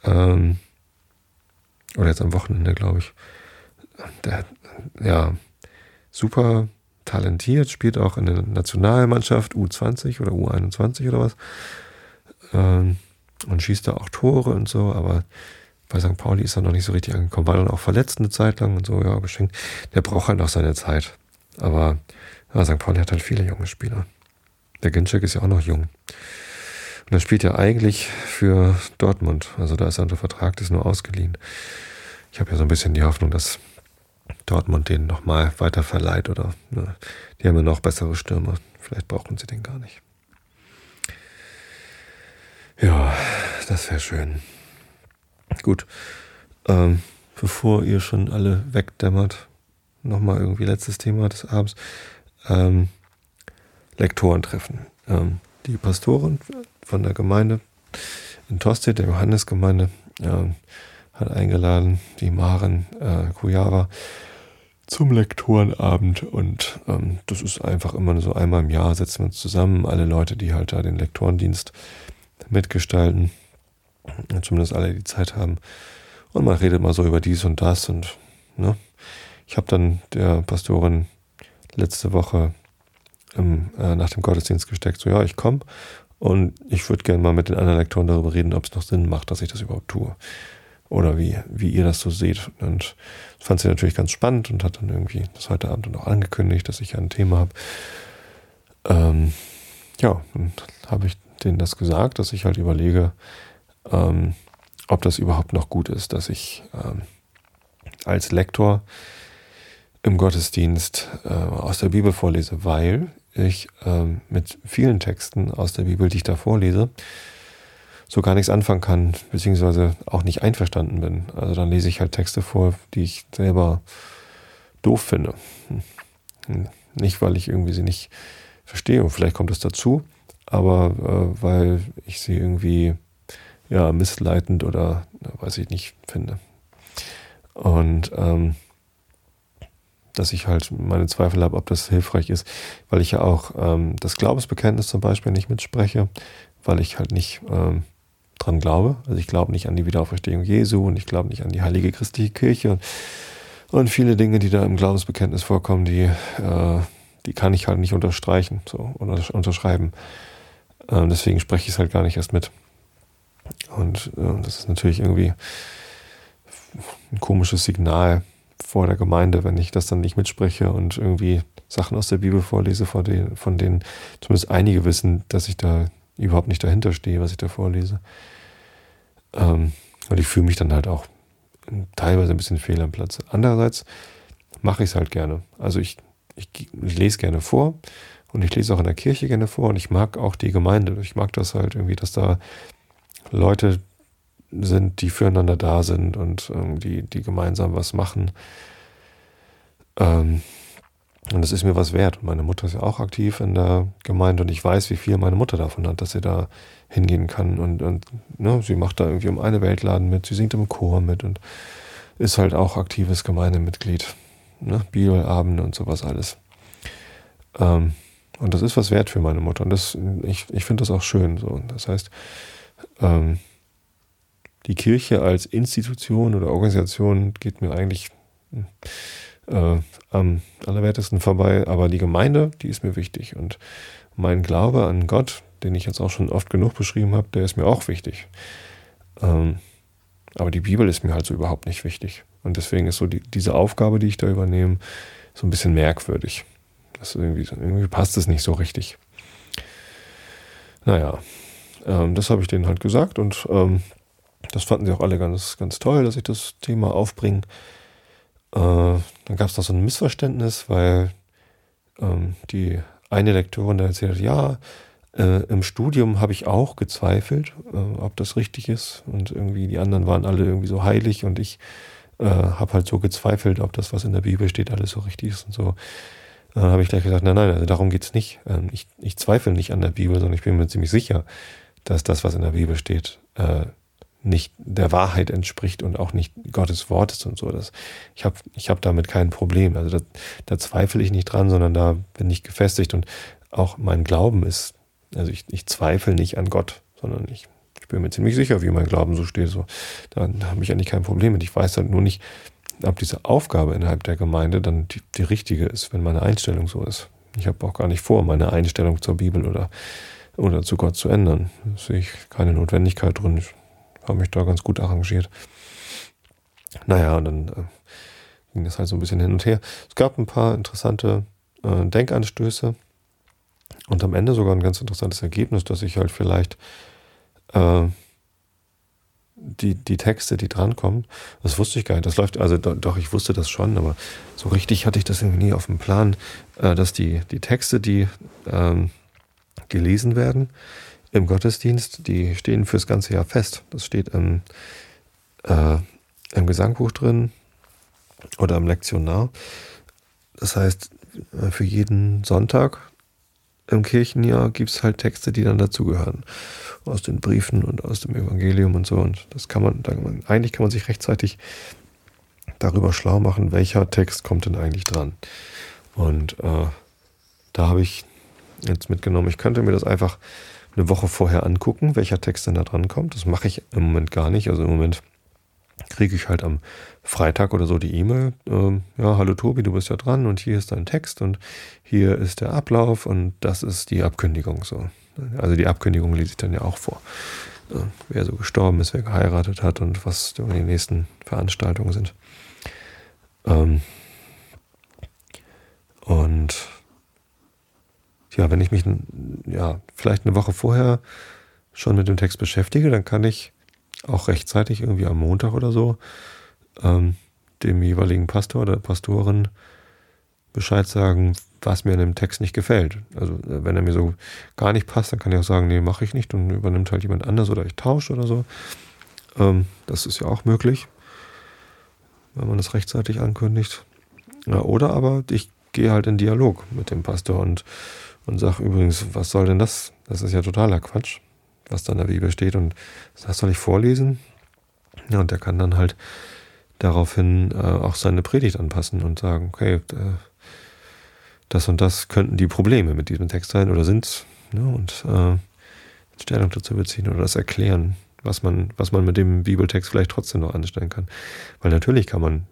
Ähm, oder jetzt am Wochenende, glaube ich. Der, ja, super talentiert, spielt auch in der Nationalmannschaft U20 oder U21 oder was. Ähm, und schießt da auch Tore und so, aber bei St. Pauli ist er noch nicht so richtig angekommen, war dann auch verletzt eine Zeit lang und so, ja, geschenkt. Der braucht halt noch seine Zeit. Aber ja, St. Pauli hat halt viele junge Spieler. Der Ginczek ist ja auch noch jung. Und er spielt ja eigentlich für Dortmund. Also da ist er unter Vertrag, das ist nur ausgeliehen. Ich habe ja so ein bisschen die Hoffnung, dass Dortmund den nochmal weiter verleiht oder ne, die haben ja noch bessere Stürme. Vielleicht brauchen sie den gar nicht. Ja, das wäre schön. Gut. Ähm, bevor ihr schon alle wegdämmert, nochmal irgendwie letztes Thema des Abends. Ähm, Lektorentreffen. Ähm, die Pastorin von der Gemeinde in Tostedt, der Johannesgemeinde, ähm, hat eingeladen, die Maren äh, Kujava, zum Lektorenabend. Und ähm, das ist einfach immer so einmal im Jahr setzen wir uns zusammen, alle Leute, die halt da den Lektorendienst mitgestalten, zumindest alle, die Zeit haben. Und man redet mal so über dies und das. Und ne? ich habe dann der Pastorin letzte Woche im, äh, nach dem Gottesdienst gesteckt, so ja, ich komme und ich würde gerne mal mit den anderen Lektoren darüber reden, ob es noch Sinn macht, dass ich das überhaupt tue. Oder wie, wie ihr das so seht. Und das fand sie natürlich ganz spannend und hat dann irgendwie das heute Abend noch angekündigt, dass ich ein Thema habe. Ähm, ja, und habe ich denen das gesagt, dass ich halt überlege, ähm, ob das überhaupt noch gut ist, dass ich ähm, als Lektor im Gottesdienst äh, aus der Bibel vorlese, weil ich ähm, mit vielen Texten aus der Bibel, die ich da vorlese, so gar nichts anfangen kann, beziehungsweise auch nicht einverstanden bin. Also dann lese ich halt Texte vor, die ich selber doof finde. Hm. Nicht, weil ich irgendwie sie nicht verstehe, und vielleicht kommt es dazu, aber äh, weil ich sie irgendwie ja, missleitend oder weiß ich nicht finde. Und ähm, dass ich halt meine Zweifel habe, ob das hilfreich ist, weil ich ja auch ähm, das Glaubensbekenntnis zum Beispiel nicht mitspreche, weil ich halt nicht ähm, dran glaube. Also ich glaube nicht an die Wiederauferstehung Jesu und ich glaube nicht an die heilige christliche Kirche und, und viele Dinge, die da im Glaubensbekenntnis vorkommen, die, äh, die kann ich halt nicht unterstreichen so, oder unterschreiben. Ähm, deswegen spreche ich es halt gar nicht erst mit. Und äh, das ist natürlich irgendwie ein komisches Signal vor der Gemeinde, wenn ich das dann nicht mitspreche und irgendwie Sachen aus der Bibel vorlese, von denen, von denen zumindest einige wissen, dass ich da überhaupt nicht dahinter stehe, was ich da vorlese. Ähm, und ich fühle mich dann halt auch teilweise ein bisschen fehl am Platz. Andererseits mache ich es halt gerne. Also ich, ich, ich lese gerne vor und ich lese auch in der Kirche gerne vor und ich mag auch die Gemeinde. Ich mag das halt irgendwie, dass da Leute sind, die füreinander da sind und irgendwie die gemeinsam was machen. Ähm, und das ist mir was wert. Meine Mutter ist ja auch aktiv in der Gemeinde und ich weiß, wie viel meine Mutter davon hat, dass sie da hingehen kann. Und, und ne, sie macht da irgendwie um eine Weltladen mit, sie singt im Chor mit und ist halt auch aktives Gemeindemitglied. Ne? Bibelabende und sowas alles. Ähm, und das ist was wert für meine Mutter. Und das, ich, ich finde das auch schön. So. Das heißt, ähm, die Kirche als Institution oder Organisation geht mir eigentlich äh, am allerwertesten vorbei, aber die Gemeinde, die ist mir wichtig. Und mein Glaube an Gott, den ich jetzt auch schon oft genug beschrieben habe, der ist mir auch wichtig. Ähm, aber die Bibel ist mir halt so überhaupt nicht wichtig. Und deswegen ist so die, diese Aufgabe, die ich da übernehme, so ein bisschen merkwürdig. Das irgendwie, irgendwie passt es nicht so richtig. Naja, ähm, das habe ich denen halt gesagt und ähm, das fanden sie auch alle ganz, ganz toll, dass ich das Thema aufbringe. Äh, dann gab es noch so ein Missverständnis, weil ähm, die eine Lektorin da erzählt hat, ja, äh, im Studium habe ich auch gezweifelt, äh, ob das richtig ist. Und irgendwie die anderen waren alle irgendwie so heilig und ich äh, habe halt so gezweifelt, ob das, was in der Bibel steht, alles so richtig ist und so. Dann habe ich gleich gesagt, nein, nein, also darum geht's nicht. Ähm, ich, ich zweifle nicht an der Bibel, sondern ich bin mir ziemlich sicher, dass das, was in der Bibel steht, äh, nicht der Wahrheit entspricht und auch nicht Gottes Wort ist und so. Das, ich habe ich hab damit kein Problem. Also da, da zweifle ich nicht dran, sondern da bin ich gefestigt und auch mein Glauben ist Also ich, ich zweifle nicht an Gott, sondern ich, ich bin mir ziemlich sicher, wie mein Glauben so steht. So, da habe ich eigentlich kein Problem mit. Ich weiß halt nur nicht, ob diese Aufgabe innerhalb der Gemeinde dann die, die richtige ist, wenn meine Einstellung so ist. Ich habe auch gar nicht vor, meine Einstellung zur Bibel oder, oder zu Gott zu ändern. Da sehe ich keine Notwendigkeit drin. Ich habe mich da ganz gut arrangiert. Naja, und dann äh, ging das halt so ein bisschen hin und her. Es gab ein paar interessante äh, Denkanstöße und am Ende sogar ein ganz interessantes Ergebnis, dass ich halt vielleicht äh, die, die Texte, die drankommen, das wusste ich gar nicht. Das läuft, also doch, ich wusste das schon, aber so richtig hatte ich das irgendwie nie auf dem Plan, äh, dass die, die Texte, die ähm, gelesen werden im Gottesdienst, die stehen fürs ganze Jahr fest. Das steht im, äh, im Gesangbuch drin oder im Lektionar. Das heißt, äh, für jeden Sonntag im Kirchenjahr gibt es halt Texte, die dann dazugehören. Aus den Briefen und aus dem Evangelium und so. Und das kann man, eigentlich kann man sich rechtzeitig darüber schlau machen, welcher Text kommt denn eigentlich dran. Und äh, da habe ich jetzt mitgenommen, ich könnte mir das einfach eine Woche vorher angucken, welcher Text denn da dran kommt. Das mache ich im Moment gar nicht. Also im Moment kriege ich halt am Freitag oder so die E-Mail, ähm, ja, hallo Tobi, du bist ja dran und hier ist dein Text und hier ist der Ablauf und das ist die Abkündigung so. Also die Abkündigung lese ich dann ja auch vor. Äh, wer so gestorben ist, wer geheiratet hat und was die nächsten Veranstaltungen sind. Ähm, und ja, wenn ich mich ja, vielleicht eine Woche vorher schon mit dem Text beschäftige, dann kann ich auch rechtzeitig irgendwie am Montag oder so ähm, dem jeweiligen Pastor oder Pastorin Bescheid sagen, was mir an dem Text nicht gefällt. Also äh, wenn er mir so gar nicht passt, dann kann ich auch sagen, nee, mache ich nicht und übernimmt halt jemand anders oder ich tausche oder so. Ähm, das ist ja auch möglich, wenn man das rechtzeitig ankündigt. Ja, oder aber ich gehe halt in Dialog mit dem Pastor und, und sage übrigens, was soll denn das? Das ist ja totaler Quatsch was da in der Bibel steht und das soll ich vorlesen. Ja, und der kann dann halt daraufhin äh, auch seine Predigt anpassen und sagen, okay, das und das könnten die Probleme mit diesem Text sein oder sind ne, und äh, Stellung dazu beziehen oder das erklären, was man, was man mit dem Bibeltext vielleicht trotzdem noch anstellen kann. Weil natürlich kann man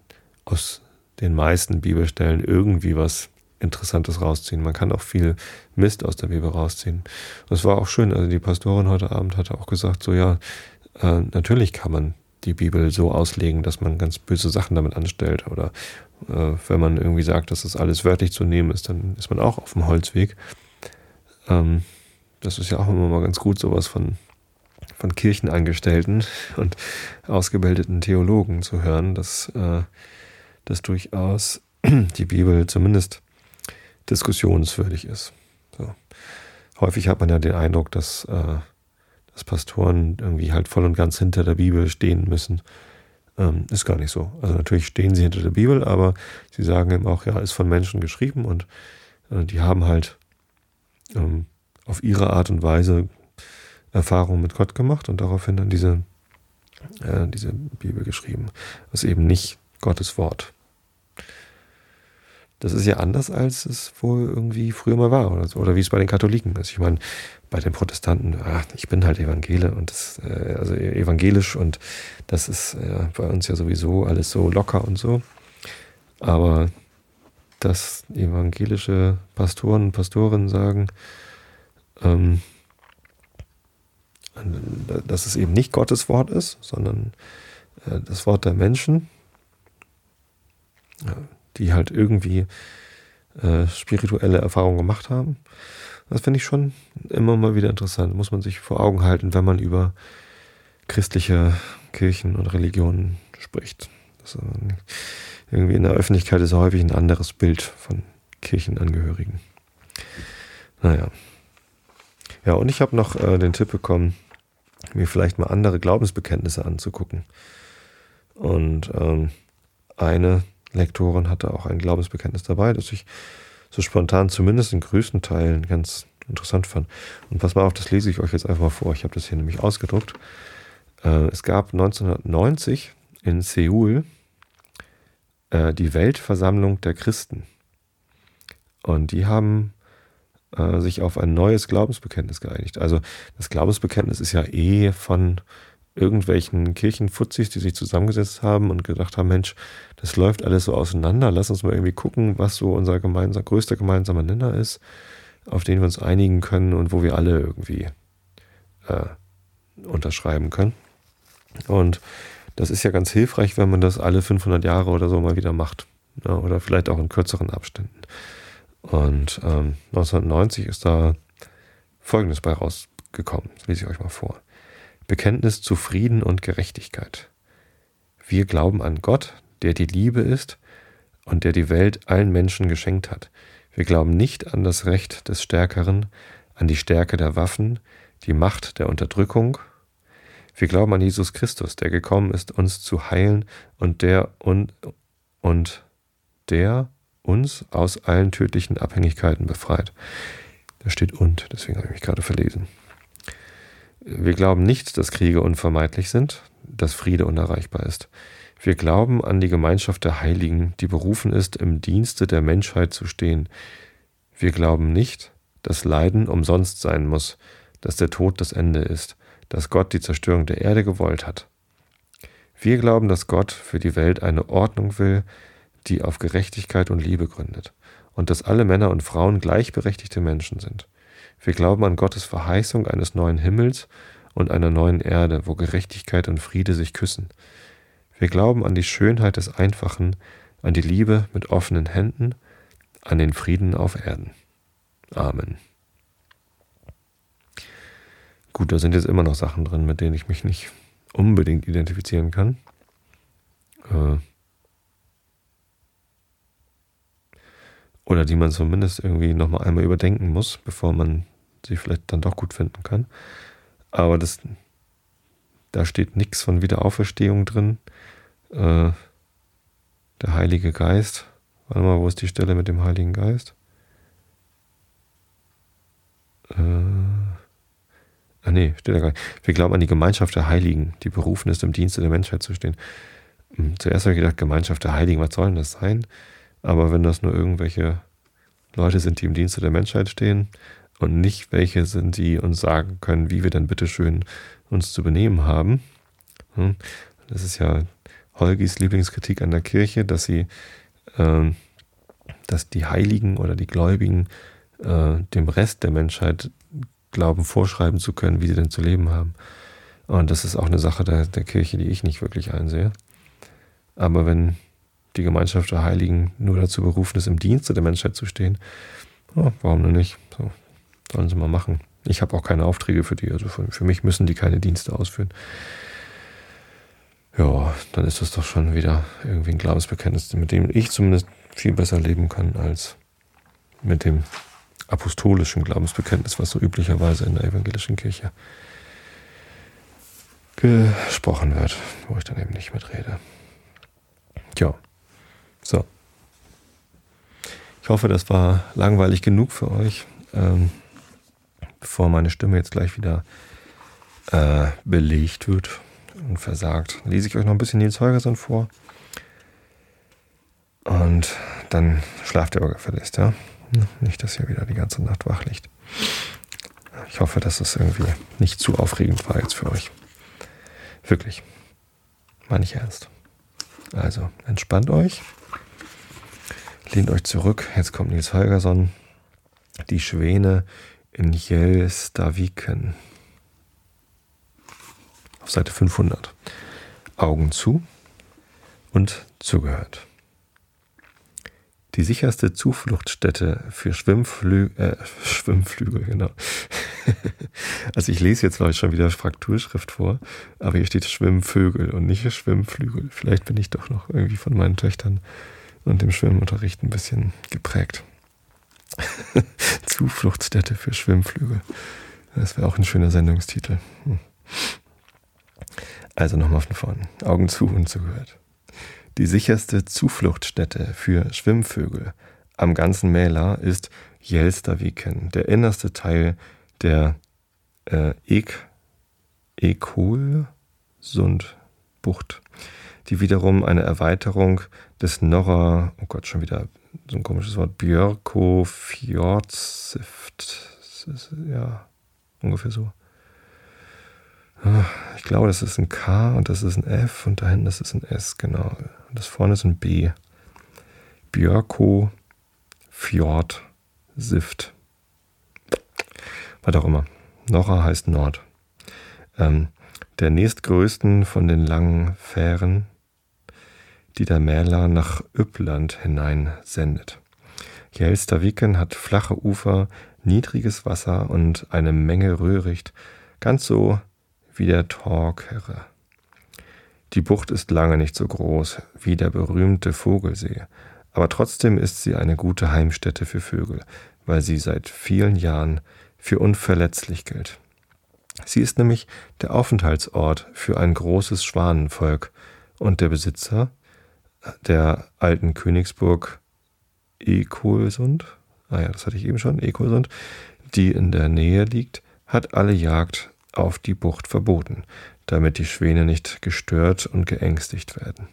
aus den meisten Bibelstellen irgendwie was Interessantes rausziehen. Man kann auch viel Mist aus der Bibel rausziehen. Das war auch schön. Also die Pastorin heute Abend hatte auch gesagt, so ja, äh, natürlich kann man die Bibel so auslegen, dass man ganz böse Sachen damit anstellt. Oder äh, wenn man irgendwie sagt, dass das alles wörtlich zu nehmen ist, dann ist man auch auf dem Holzweg. Ähm, das ist ja auch immer mal ganz gut, sowas von, von Kirchenangestellten <laughs> und ausgebildeten Theologen zu hören, dass, äh, dass durchaus die Bibel zumindest diskussionswürdig ist. So. Häufig hat man ja den Eindruck, dass, äh, dass Pastoren irgendwie halt voll und ganz hinter der Bibel stehen müssen. Ähm, ist gar nicht so. Also natürlich stehen sie hinter der Bibel, aber sie sagen eben auch, ja, ist von Menschen geschrieben und äh, die haben halt ähm, auf ihre Art und Weise Erfahrungen mit Gott gemacht und daraufhin dann diese, äh, diese Bibel geschrieben. Das ist eben nicht Gottes Wort. Das ist ja anders, als es wohl irgendwie früher mal war oder, so, oder wie es bei den Katholiken ist. Ich meine, bei den Protestanten, ach, ich bin halt Evangele und das, äh, also evangelisch und das ist äh, bei uns ja sowieso alles so locker und so. Aber dass evangelische Pastoren und Pastorinnen sagen, ähm, dass es eben nicht Gottes Wort ist, sondern äh, das Wort der Menschen. Ja die halt irgendwie äh, spirituelle Erfahrungen gemacht haben. Das finde ich schon immer mal wieder interessant. Muss man sich vor Augen halten, wenn man über christliche Kirchen und Religionen spricht. Das, äh, irgendwie in der Öffentlichkeit ist häufig ein anderes Bild von Kirchenangehörigen. Naja. Ja, und ich habe noch äh, den Tipp bekommen, mir vielleicht mal andere Glaubensbekenntnisse anzugucken. Und ähm, eine Lektorin hatte auch ein Glaubensbekenntnis dabei, das ich so spontan zumindest in größten Teilen ganz interessant fand. Und pass mal auf, das lese ich euch jetzt einfach mal vor. Ich habe das hier nämlich ausgedruckt. Äh, es gab 1990 in Seoul äh, die Weltversammlung der Christen. Und die haben äh, sich auf ein neues Glaubensbekenntnis geeinigt. Also das Glaubensbekenntnis ist ja eh von irgendwelchen Kirchenfuzis, die sich zusammengesetzt haben und gedacht haben, Mensch, das läuft alles so auseinander, lass uns mal irgendwie gucken, was so unser gemeinsam, größter gemeinsamer Nenner ist, auf den wir uns einigen können und wo wir alle irgendwie äh, unterschreiben können. Und das ist ja ganz hilfreich, wenn man das alle 500 Jahre oder so mal wieder macht. Ja, oder vielleicht auch in kürzeren Abständen. Und ähm, 1990 ist da Folgendes bei rausgekommen. Das lese ich euch mal vor. Bekenntnis zu Frieden und Gerechtigkeit. Wir glauben an Gott, der die Liebe ist und der die Welt allen Menschen geschenkt hat. Wir glauben nicht an das Recht des Stärkeren, an die Stärke der Waffen, die Macht der Unterdrückung. Wir glauben an Jesus Christus, der gekommen ist, uns zu heilen und der und, und der uns aus allen tödlichen Abhängigkeiten befreit. Da steht und, deswegen habe ich mich gerade verlesen. Wir glauben nicht, dass Kriege unvermeidlich sind, dass Friede unerreichbar ist. Wir glauben an die Gemeinschaft der Heiligen, die berufen ist, im Dienste der Menschheit zu stehen. Wir glauben nicht, dass Leiden umsonst sein muss, dass der Tod das Ende ist, dass Gott die Zerstörung der Erde gewollt hat. Wir glauben, dass Gott für die Welt eine Ordnung will, die auf Gerechtigkeit und Liebe gründet und dass alle Männer und Frauen gleichberechtigte Menschen sind. Wir glauben an Gottes Verheißung eines neuen Himmels und einer neuen Erde, wo Gerechtigkeit und Friede sich küssen. Wir glauben an die Schönheit des Einfachen, an die Liebe mit offenen Händen, an den Frieden auf Erden. Amen. Gut, da sind jetzt immer noch Sachen drin, mit denen ich mich nicht unbedingt identifizieren kann. Äh, Oder die man zumindest irgendwie nochmal einmal überdenken muss, bevor man sie vielleicht dann doch gut finden kann. Aber das, da steht nichts von Wiederauferstehung drin. Äh, der Heilige Geist. Warte mal, wo ist die Stelle mit dem Heiligen Geist? Äh, ah nee, steht da gar nicht. Wir glauben an die Gemeinschaft der Heiligen, die berufen ist, im Dienste der Menschheit zu stehen. Hm, zuerst habe ich gedacht, Gemeinschaft der Heiligen, was soll denn das sein? Aber wenn das nur irgendwelche Leute sind, die im Dienste der Menschheit stehen und nicht welche sind, die uns sagen können, wie wir denn bitteschön uns zu benehmen haben. Hm, das ist ja Holgis Lieblingskritik an der Kirche, dass sie, äh, dass die Heiligen oder die Gläubigen äh, dem Rest der Menschheit glauben, vorschreiben zu können, wie sie denn zu leben haben. Und das ist auch eine Sache der, der Kirche, die ich nicht wirklich einsehe. Aber wenn die Gemeinschaft der Heiligen nur dazu berufen ist, im Dienste der Menschheit zu stehen. Ja, warum denn nicht? So, sollen sie mal machen. Ich habe auch keine Aufträge für die, also für, für, mich müssen die keine Dienste ausführen. Ja, dann ist das doch schon wieder irgendwie ein Glaubensbekenntnis, mit dem ich zumindest viel besser leben kann als mit dem apostolischen Glaubensbekenntnis, was so üblicherweise in der evangelischen Kirche gesprochen wird, wo ich dann eben nicht mitrede. Tja. So. Ich hoffe, das war langweilig genug für euch. Ähm, bevor meine Stimme jetzt gleich wieder äh, belegt wird und versagt, lese ich euch noch ein bisschen Nils Holgersson vor. Und dann schlaft ihr aber gefälligst, ja? Nicht, dass ihr wieder die ganze Nacht wach liegt. Ich hoffe, dass es irgendwie nicht zu aufregend war jetzt für euch. Wirklich. Meine ich ernst. Also, entspannt euch. Lehnt euch zurück. Jetzt kommt Nils Holgersson. Die Schwäne in Jelstaviken. Auf Seite 500. Augen zu und zugehört. Die sicherste Zufluchtsstätte für Schwimmflü äh, <laughs> Schwimmflügel, genau. <laughs> also ich lese jetzt glaube ich schon wieder Frakturschrift vor, aber hier steht Schwimmvögel und nicht Schwimmflügel. Vielleicht bin ich doch noch irgendwie von meinen Töchtern und dem Schwimmunterricht ein bisschen geprägt. <laughs> Zufluchtsstätte für Schwimmflügel. Das wäre auch ein schöner Sendungstitel. Hm. Also nochmal von vorne. Augen zu und zugehört. Die sicherste Zufluchtsstätte für Schwimmvögel am ganzen Mäler ist Jelstaviken, der innerste Teil der äh, Ek Ekolsundbucht die wiederum eine Erweiterung des Norra, oh Gott, schon wieder so ein komisches Wort, Björko Fjordsift. Ja, ungefähr so. Ah, ich glaube, das ist ein K und das ist ein F und da hinten das ist ein S, genau. Und das vorne ist ein B. Björko Fjord Sift. Was auch immer. Norra heißt Nord. Ähm, der nächstgrößten von den langen Fähren, die der Mäler nach Üppland hinein sendet. Jelstaviken hat flache Ufer, niedriges Wasser und eine Menge Röhricht, ganz so wie der Torkere. Die Bucht ist lange nicht so groß wie der berühmte Vogelsee, aber trotzdem ist sie eine gute Heimstätte für Vögel, weil sie seit vielen Jahren für unverletzlich gilt. Sie ist nämlich der Aufenthaltsort für ein großes Schwanenvolk und der Besitzer der alten Königsburg Ekolsund, ah ja, das hatte ich eben schon, Ekolsund, die in der Nähe liegt, hat alle Jagd auf die Bucht verboten, damit die Schwäne nicht gestört und geängstigt werden.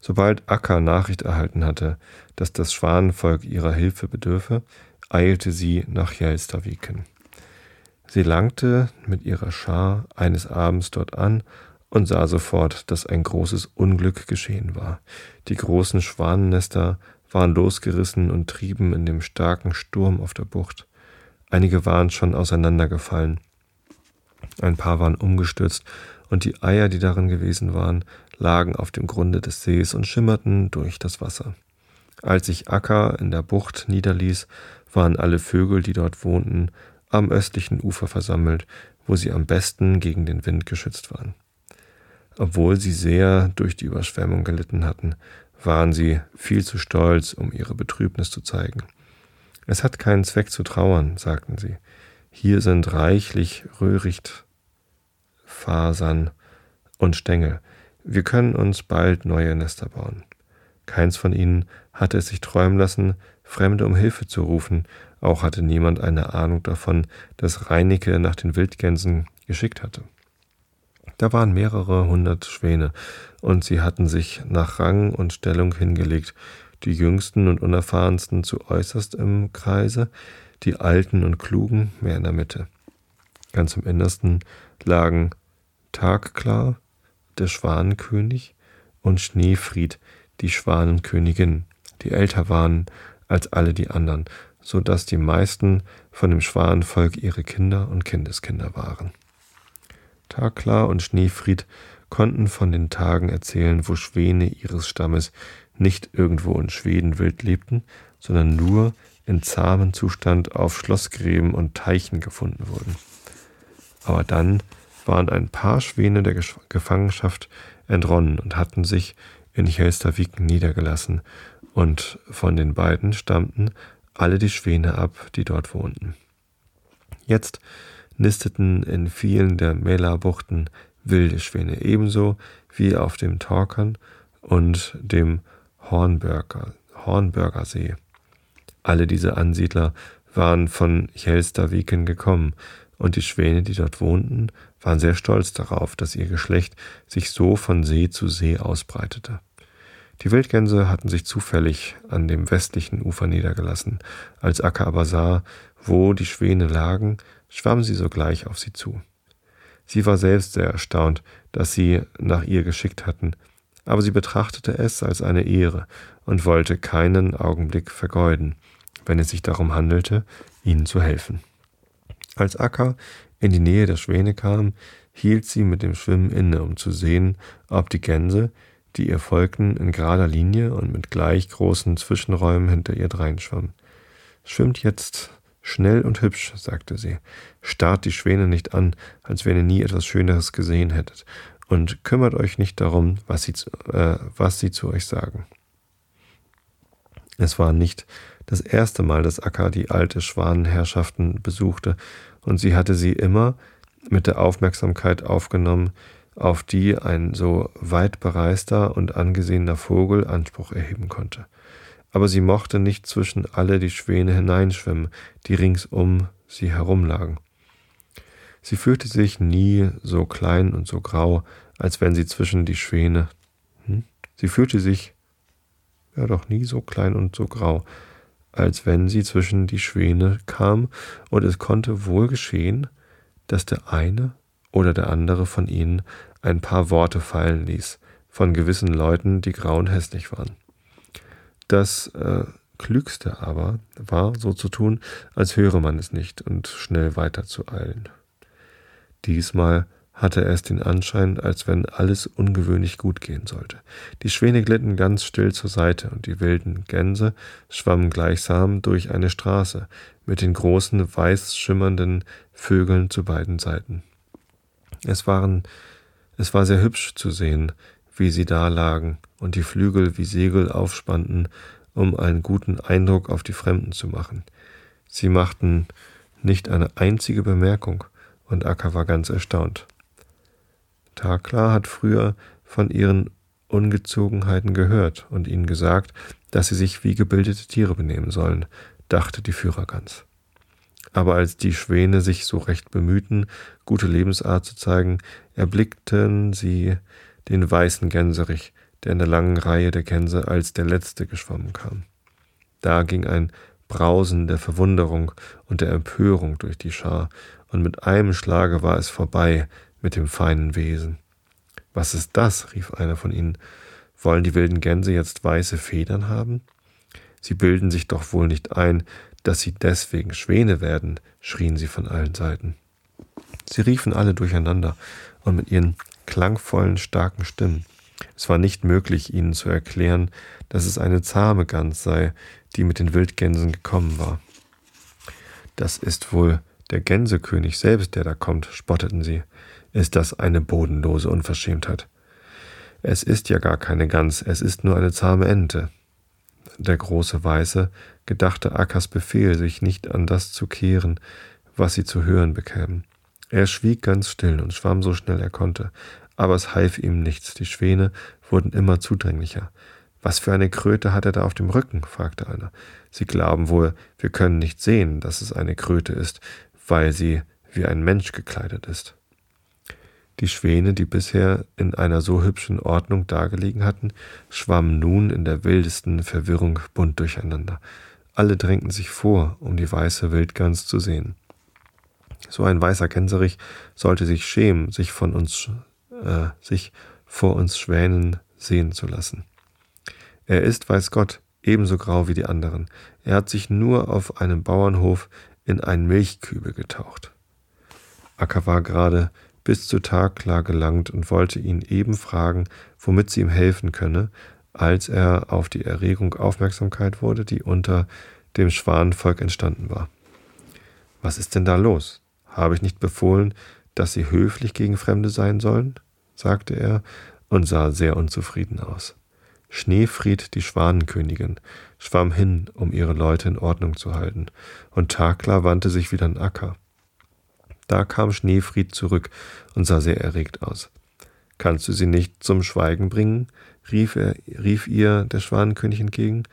Sobald Akka Nachricht erhalten hatte, dass das Schwanenvolk ihrer Hilfe bedürfe, eilte sie nach Jelstaviken. Sie langte mit ihrer Schar eines Abends dort an und sah sofort, dass ein großes Unglück geschehen war. Die großen Schwanennester waren losgerissen und trieben in dem starken Sturm auf der Bucht. Einige waren schon auseinandergefallen. Ein paar waren umgestürzt, und die Eier, die darin gewesen waren, lagen auf dem Grunde des Sees und schimmerten durch das Wasser. Als sich Akka in der Bucht niederließ, waren alle Vögel, die dort wohnten, am östlichen Ufer versammelt, wo sie am besten gegen den Wind geschützt waren. Obwohl sie sehr durch die Überschwemmung gelitten hatten, waren sie viel zu stolz, um ihre Betrübnis zu zeigen. Es hat keinen Zweck zu trauern, sagten sie. Hier sind reichlich Röhrichtfasern und Stängel. Wir können uns bald neue Nester bauen. Keins von ihnen hatte es sich träumen lassen, Fremde um Hilfe zu rufen, auch hatte niemand eine Ahnung davon, dass Reinecke nach den Wildgänsen geschickt hatte. Da waren mehrere hundert Schwäne, und sie hatten sich nach Rang und Stellung hingelegt, die jüngsten und unerfahrensten zu äußerst im Kreise, die alten und klugen mehr in der Mitte. Ganz im Innersten lagen Tagklar, der Schwanenkönig, und Schneefried, die Schwanenkönigin, die älter waren als alle die anderen, so dass die meisten von dem Schwanenvolk ihre Kinder und Kindeskinder waren. Takla und Schneefried konnten von den Tagen erzählen, wo Schwäne ihres Stammes nicht irgendwo in Schweden wild lebten, sondern nur in zahmen Zustand auf Schlossgräben und Teichen gefunden wurden. Aber dann waren ein paar Schwäne der Gefangenschaft entronnen und hatten sich in Helstaviken niedergelassen, und von den beiden stammten alle die Schwäne ab, die dort wohnten. Jetzt nisteten in vielen der Mälarbuchten wilde Schwäne, ebenso wie auf dem Torkern und dem Hornberger, Hornberger See. Alle diese Ansiedler waren von Jelstaviken gekommen, und die Schwäne, die dort wohnten, waren sehr stolz darauf, dass ihr Geschlecht sich so von See zu See ausbreitete. Die Wildgänse hatten sich zufällig an dem westlichen Ufer niedergelassen. Als Akka aber sah, wo die Schwäne lagen, schwamm sie sogleich auf sie zu. Sie war selbst sehr erstaunt, dass sie nach ihr geschickt hatten, aber sie betrachtete es als eine Ehre und wollte keinen Augenblick vergeuden, wenn es sich darum handelte, ihnen zu helfen. Als Akka in die Nähe der Schwäne kam, hielt sie mit dem Schwimmen inne, um zu sehen, ob die Gänse, die ihr folgten, in gerader Linie und mit gleich großen Zwischenräumen hinter ihr dreinschwammen. Schwimmt jetzt schnell und hübsch, sagte sie. Starrt die Schwäne nicht an, als wenn ihr nie etwas Schöneres gesehen hättet, und kümmert euch nicht darum, was sie, äh, was sie zu euch sagen. Es war nicht das erste Mal, dass Akka die alte Schwanenherrschaften besuchte, und sie hatte sie immer mit der Aufmerksamkeit aufgenommen, auf die ein so weit bereister und angesehener Vogel Anspruch erheben konnte. Aber sie mochte nicht zwischen alle die Schwäne hineinschwimmen, die ringsum sie herumlagen. Sie fühlte sich nie so klein und so grau, als wenn sie zwischen die Schwäne. Hm? Sie fühlte sich. ja doch nie so klein und so grau, als wenn sie zwischen die Schwäne kam, und es konnte wohl geschehen, dass der eine oder der andere von ihnen ein paar Worte fallen ließ, von gewissen Leuten, die grau und hässlich waren. Das äh, Klügste aber war, so zu tun, als höre man es nicht und schnell weiterzueilen. Diesmal hatte es den Anschein, als wenn alles ungewöhnlich gut gehen sollte. Die Schwäne glitten ganz still zur Seite und die wilden Gänse schwammen gleichsam durch eine Straße mit den großen weiß schimmernden Vögeln zu beiden Seiten. Es waren, es war sehr hübsch zu sehen, wie sie da lagen und die Flügel wie Segel aufspannten, um einen guten Eindruck auf die Fremden zu machen. Sie machten nicht eine einzige Bemerkung, und Akka war ganz erstaunt. Takla hat früher von ihren Ungezogenheiten gehört und ihnen gesagt, dass sie sich wie gebildete Tiere benehmen sollen, dachte die Führergans. Aber als die Schwäne sich so recht bemühten, gute Lebensart zu zeigen, erblickten sie den weißen Gänserich, der in der langen Reihe der Gänse als der letzte geschwommen kam. Da ging ein Brausen der Verwunderung und der Empörung durch die Schar, und mit einem Schlage war es vorbei mit dem feinen Wesen. Was ist das? rief einer von ihnen. Wollen die wilden Gänse jetzt weiße Federn haben? Sie bilden sich doch wohl nicht ein, dass sie deswegen Schwäne werden, schrien sie von allen Seiten. Sie riefen alle durcheinander und mit ihren klangvollen, starken Stimmen. Es war nicht möglich, ihnen zu erklären, dass es eine zahme Gans sei, die mit den Wildgänsen gekommen war. Das ist wohl der Gänsekönig selbst, der da kommt, spotteten sie ist das eine bodenlose Unverschämtheit. Es ist ja gar keine Gans, es ist nur eine zahme Ente. Der große Weiße gedachte Ackers Befehl, sich nicht an das zu kehren, was sie zu hören bekämen. Er schwieg ganz still und schwamm so schnell er konnte, aber es half ihm nichts, die Schwäne wurden immer zudringlicher. Was für eine Kröte hat er da auf dem Rücken? fragte einer. Sie glauben wohl, wir können nicht sehen, dass es eine Kröte ist, weil sie wie ein Mensch gekleidet ist. Die Schwäne, die bisher in einer so hübschen Ordnung dagelegen hatten, schwammen nun in der wildesten Verwirrung bunt durcheinander. Alle drängten sich vor, um die weiße Wildgans zu sehen. So ein weißer Gänserich sollte sich schämen, sich von uns, äh, sich vor uns Schwänen sehen zu lassen. Er ist, weiß Gott, ebenso grau wie die anderen. Er hat sich nur auf einem Bauernhof in einen Milchkübel getaucht. Acker war gerade bis zu Takla gelangt und wollte ihn eben fragen, womit sie ihm helfen könne, als er auf die Erregung Aufmerksamkeit wurde, die unter dem Schwanenvolk entstanden war. Was ist denn da los? Habe ich nicht befohlen, dass sie höflich gegen Fremde sein sollen? Sagte er und sah sehr unzufrieden aus. Schneefried, die Schwanenkönigin, schwamm hin, um ihre Leute in Ordnung zu halten, und Takla wandte sich wieder an Acker. Da kam Schneefried zurück und sah sehr erregt aus. Kannst du sie nicht zum Schweigen bringen? rief, er, rief ihr der Schwanenkönig entgegen.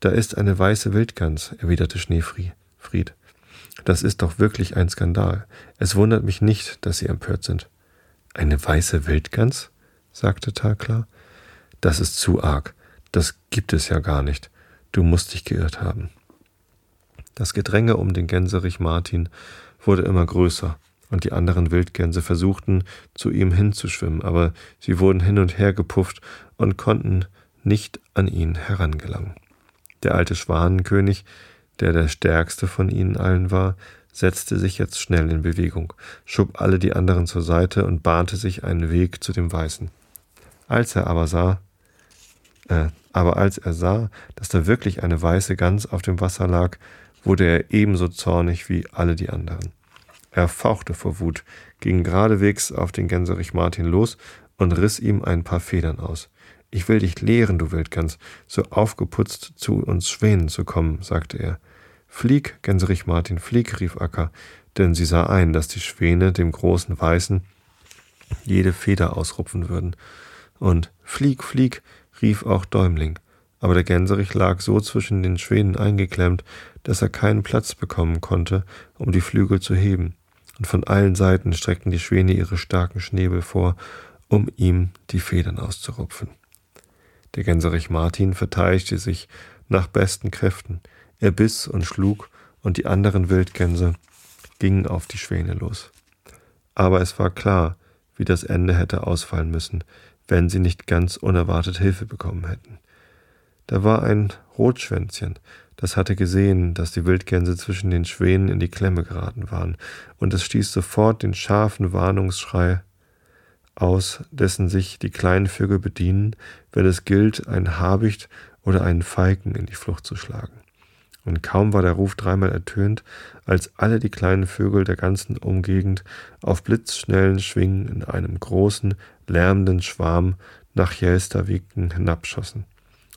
Da ist eine weiße Wildgans, erwiderte Schneefried. Das ist doch wirklich ein Skandal. Es wundert mich nicht, dass Sie empört sind. Eine weiße Wildgans? sagte Takla. Das ist zu arg. Das gibt es ja gar nicht. Du musst dich geirrt haben. Das Gedränge um den Gänserich Martin wurde immer größer, und die anderen Wildgänse versuchten, zu ihm hinzuschwimmen, aber sie wurden hin und her gepufft und konnten nicht an ihn herangelangen. Der alte Schwanenkönig, der der stärkste von ihnen allen war, setzte sich jetzt schnell in Bewegung, schob alle die anderen zur Seite und bahnte sich einen Weg zu dem Weißen. Als er aber sah, äh, aber als er sah, dass da wirklich eine weiße Gans auf dem Wasser lag, wurde er ebenso zornig wie alle die anderen. Er fauchte vor Wut, ging geradewegs auf den Gänserich Martin los und riss ihm ein paar Federn aus. Ich will dich lehren, du Wildgans, so aufgeputzt zu uns Schwänen zu kommen, sagte er. Flieg, Gänserich Martin, flieg, rief Acker, denn sie sah ein, dass die Schwäne dem großen Weißen jede Feder ausrupfen würden. Und flieg, flieg, rief auch Däumling aber der Gänserich lag so zwischen den Schwänen eingeklemmt, dass er keinen Platz bekommen konnte, um die Flügel zu heben, und von allen Seiten streckten die Schwäne ihre starken Schnäbel vor, um ihm die Federn auszurupfen. Der Gänserich Martin verteidigte sich nach besten Kräften. Er biss und schlug, und die anderen Wildgänse gingen auf die Schwäne los. Aber es war klar, wie das Ende hätte ausfallen müssen, wenn sie nicht ganz unerwartet Hilfe bekommen hätten. Da war ein Rotschwänzchen, das hatte gesehen, dass die Wildgänse zwischen den Schwänen in die Klemme geraten waren, und es stieß sofort den scharfen Warnungsschrei aus, dessen sich die kleinen Vögel bedienen, wenn es gilt, ein Habicht oder einen Falken in die Flucht zu schlagen. Und kaum war der Ruf dreimal ertönt, als alle die kleinen Vögel der ganzen Umgegend auf blitzschnellen Schwingen in einem großen, lärmenden Schwarm nach Jelsterwiken hinabschossen.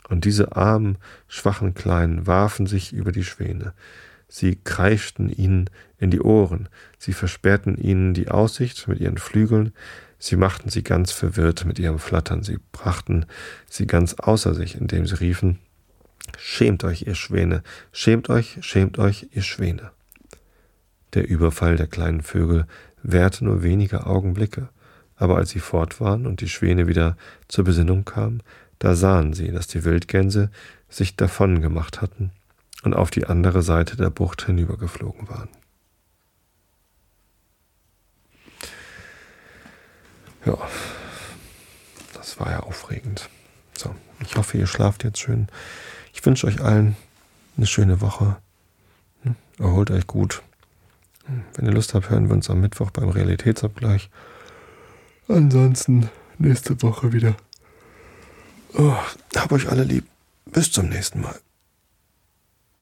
Und diese armen, schwachen Kleinen warfen sich über die Schwäne. Sie kreischten ihnen in die Ohren, sie versperrten ihnen die Aussicht mit ihren Flügeln, sie machten sie ganz verwirrt mit ihrem Flattern, sie brachten sie ganz außer sich, indem sie riefen Schämt euch, ihr Schwäne, schämt euch, schämt euch, ihr Schwäne. Der Überfall der kleinen Vögel währte nur wenige Augenblicke, aber als sie fort waren und die Schwäne wieder zur Besinnung kamen, da sahen sie, dass die Wildgänse sich davon gemacht hatten und auf die andere Seite der Bucht hinübergeflogen waren. Ja, das war ja aufregend. So, ich hoffe, ihr schlaft jetzt schön. Ich wünsche euch allen eine schöne Woche. Hm, erholt euch gut. Hm, wenn ihr Lust habt, hören wir uns am Mittwoch beim Realitätsabgleich. Ansonsten nächste Woche wieder. Oh, hab euch alle lieb. Bis zum nächsten Mal.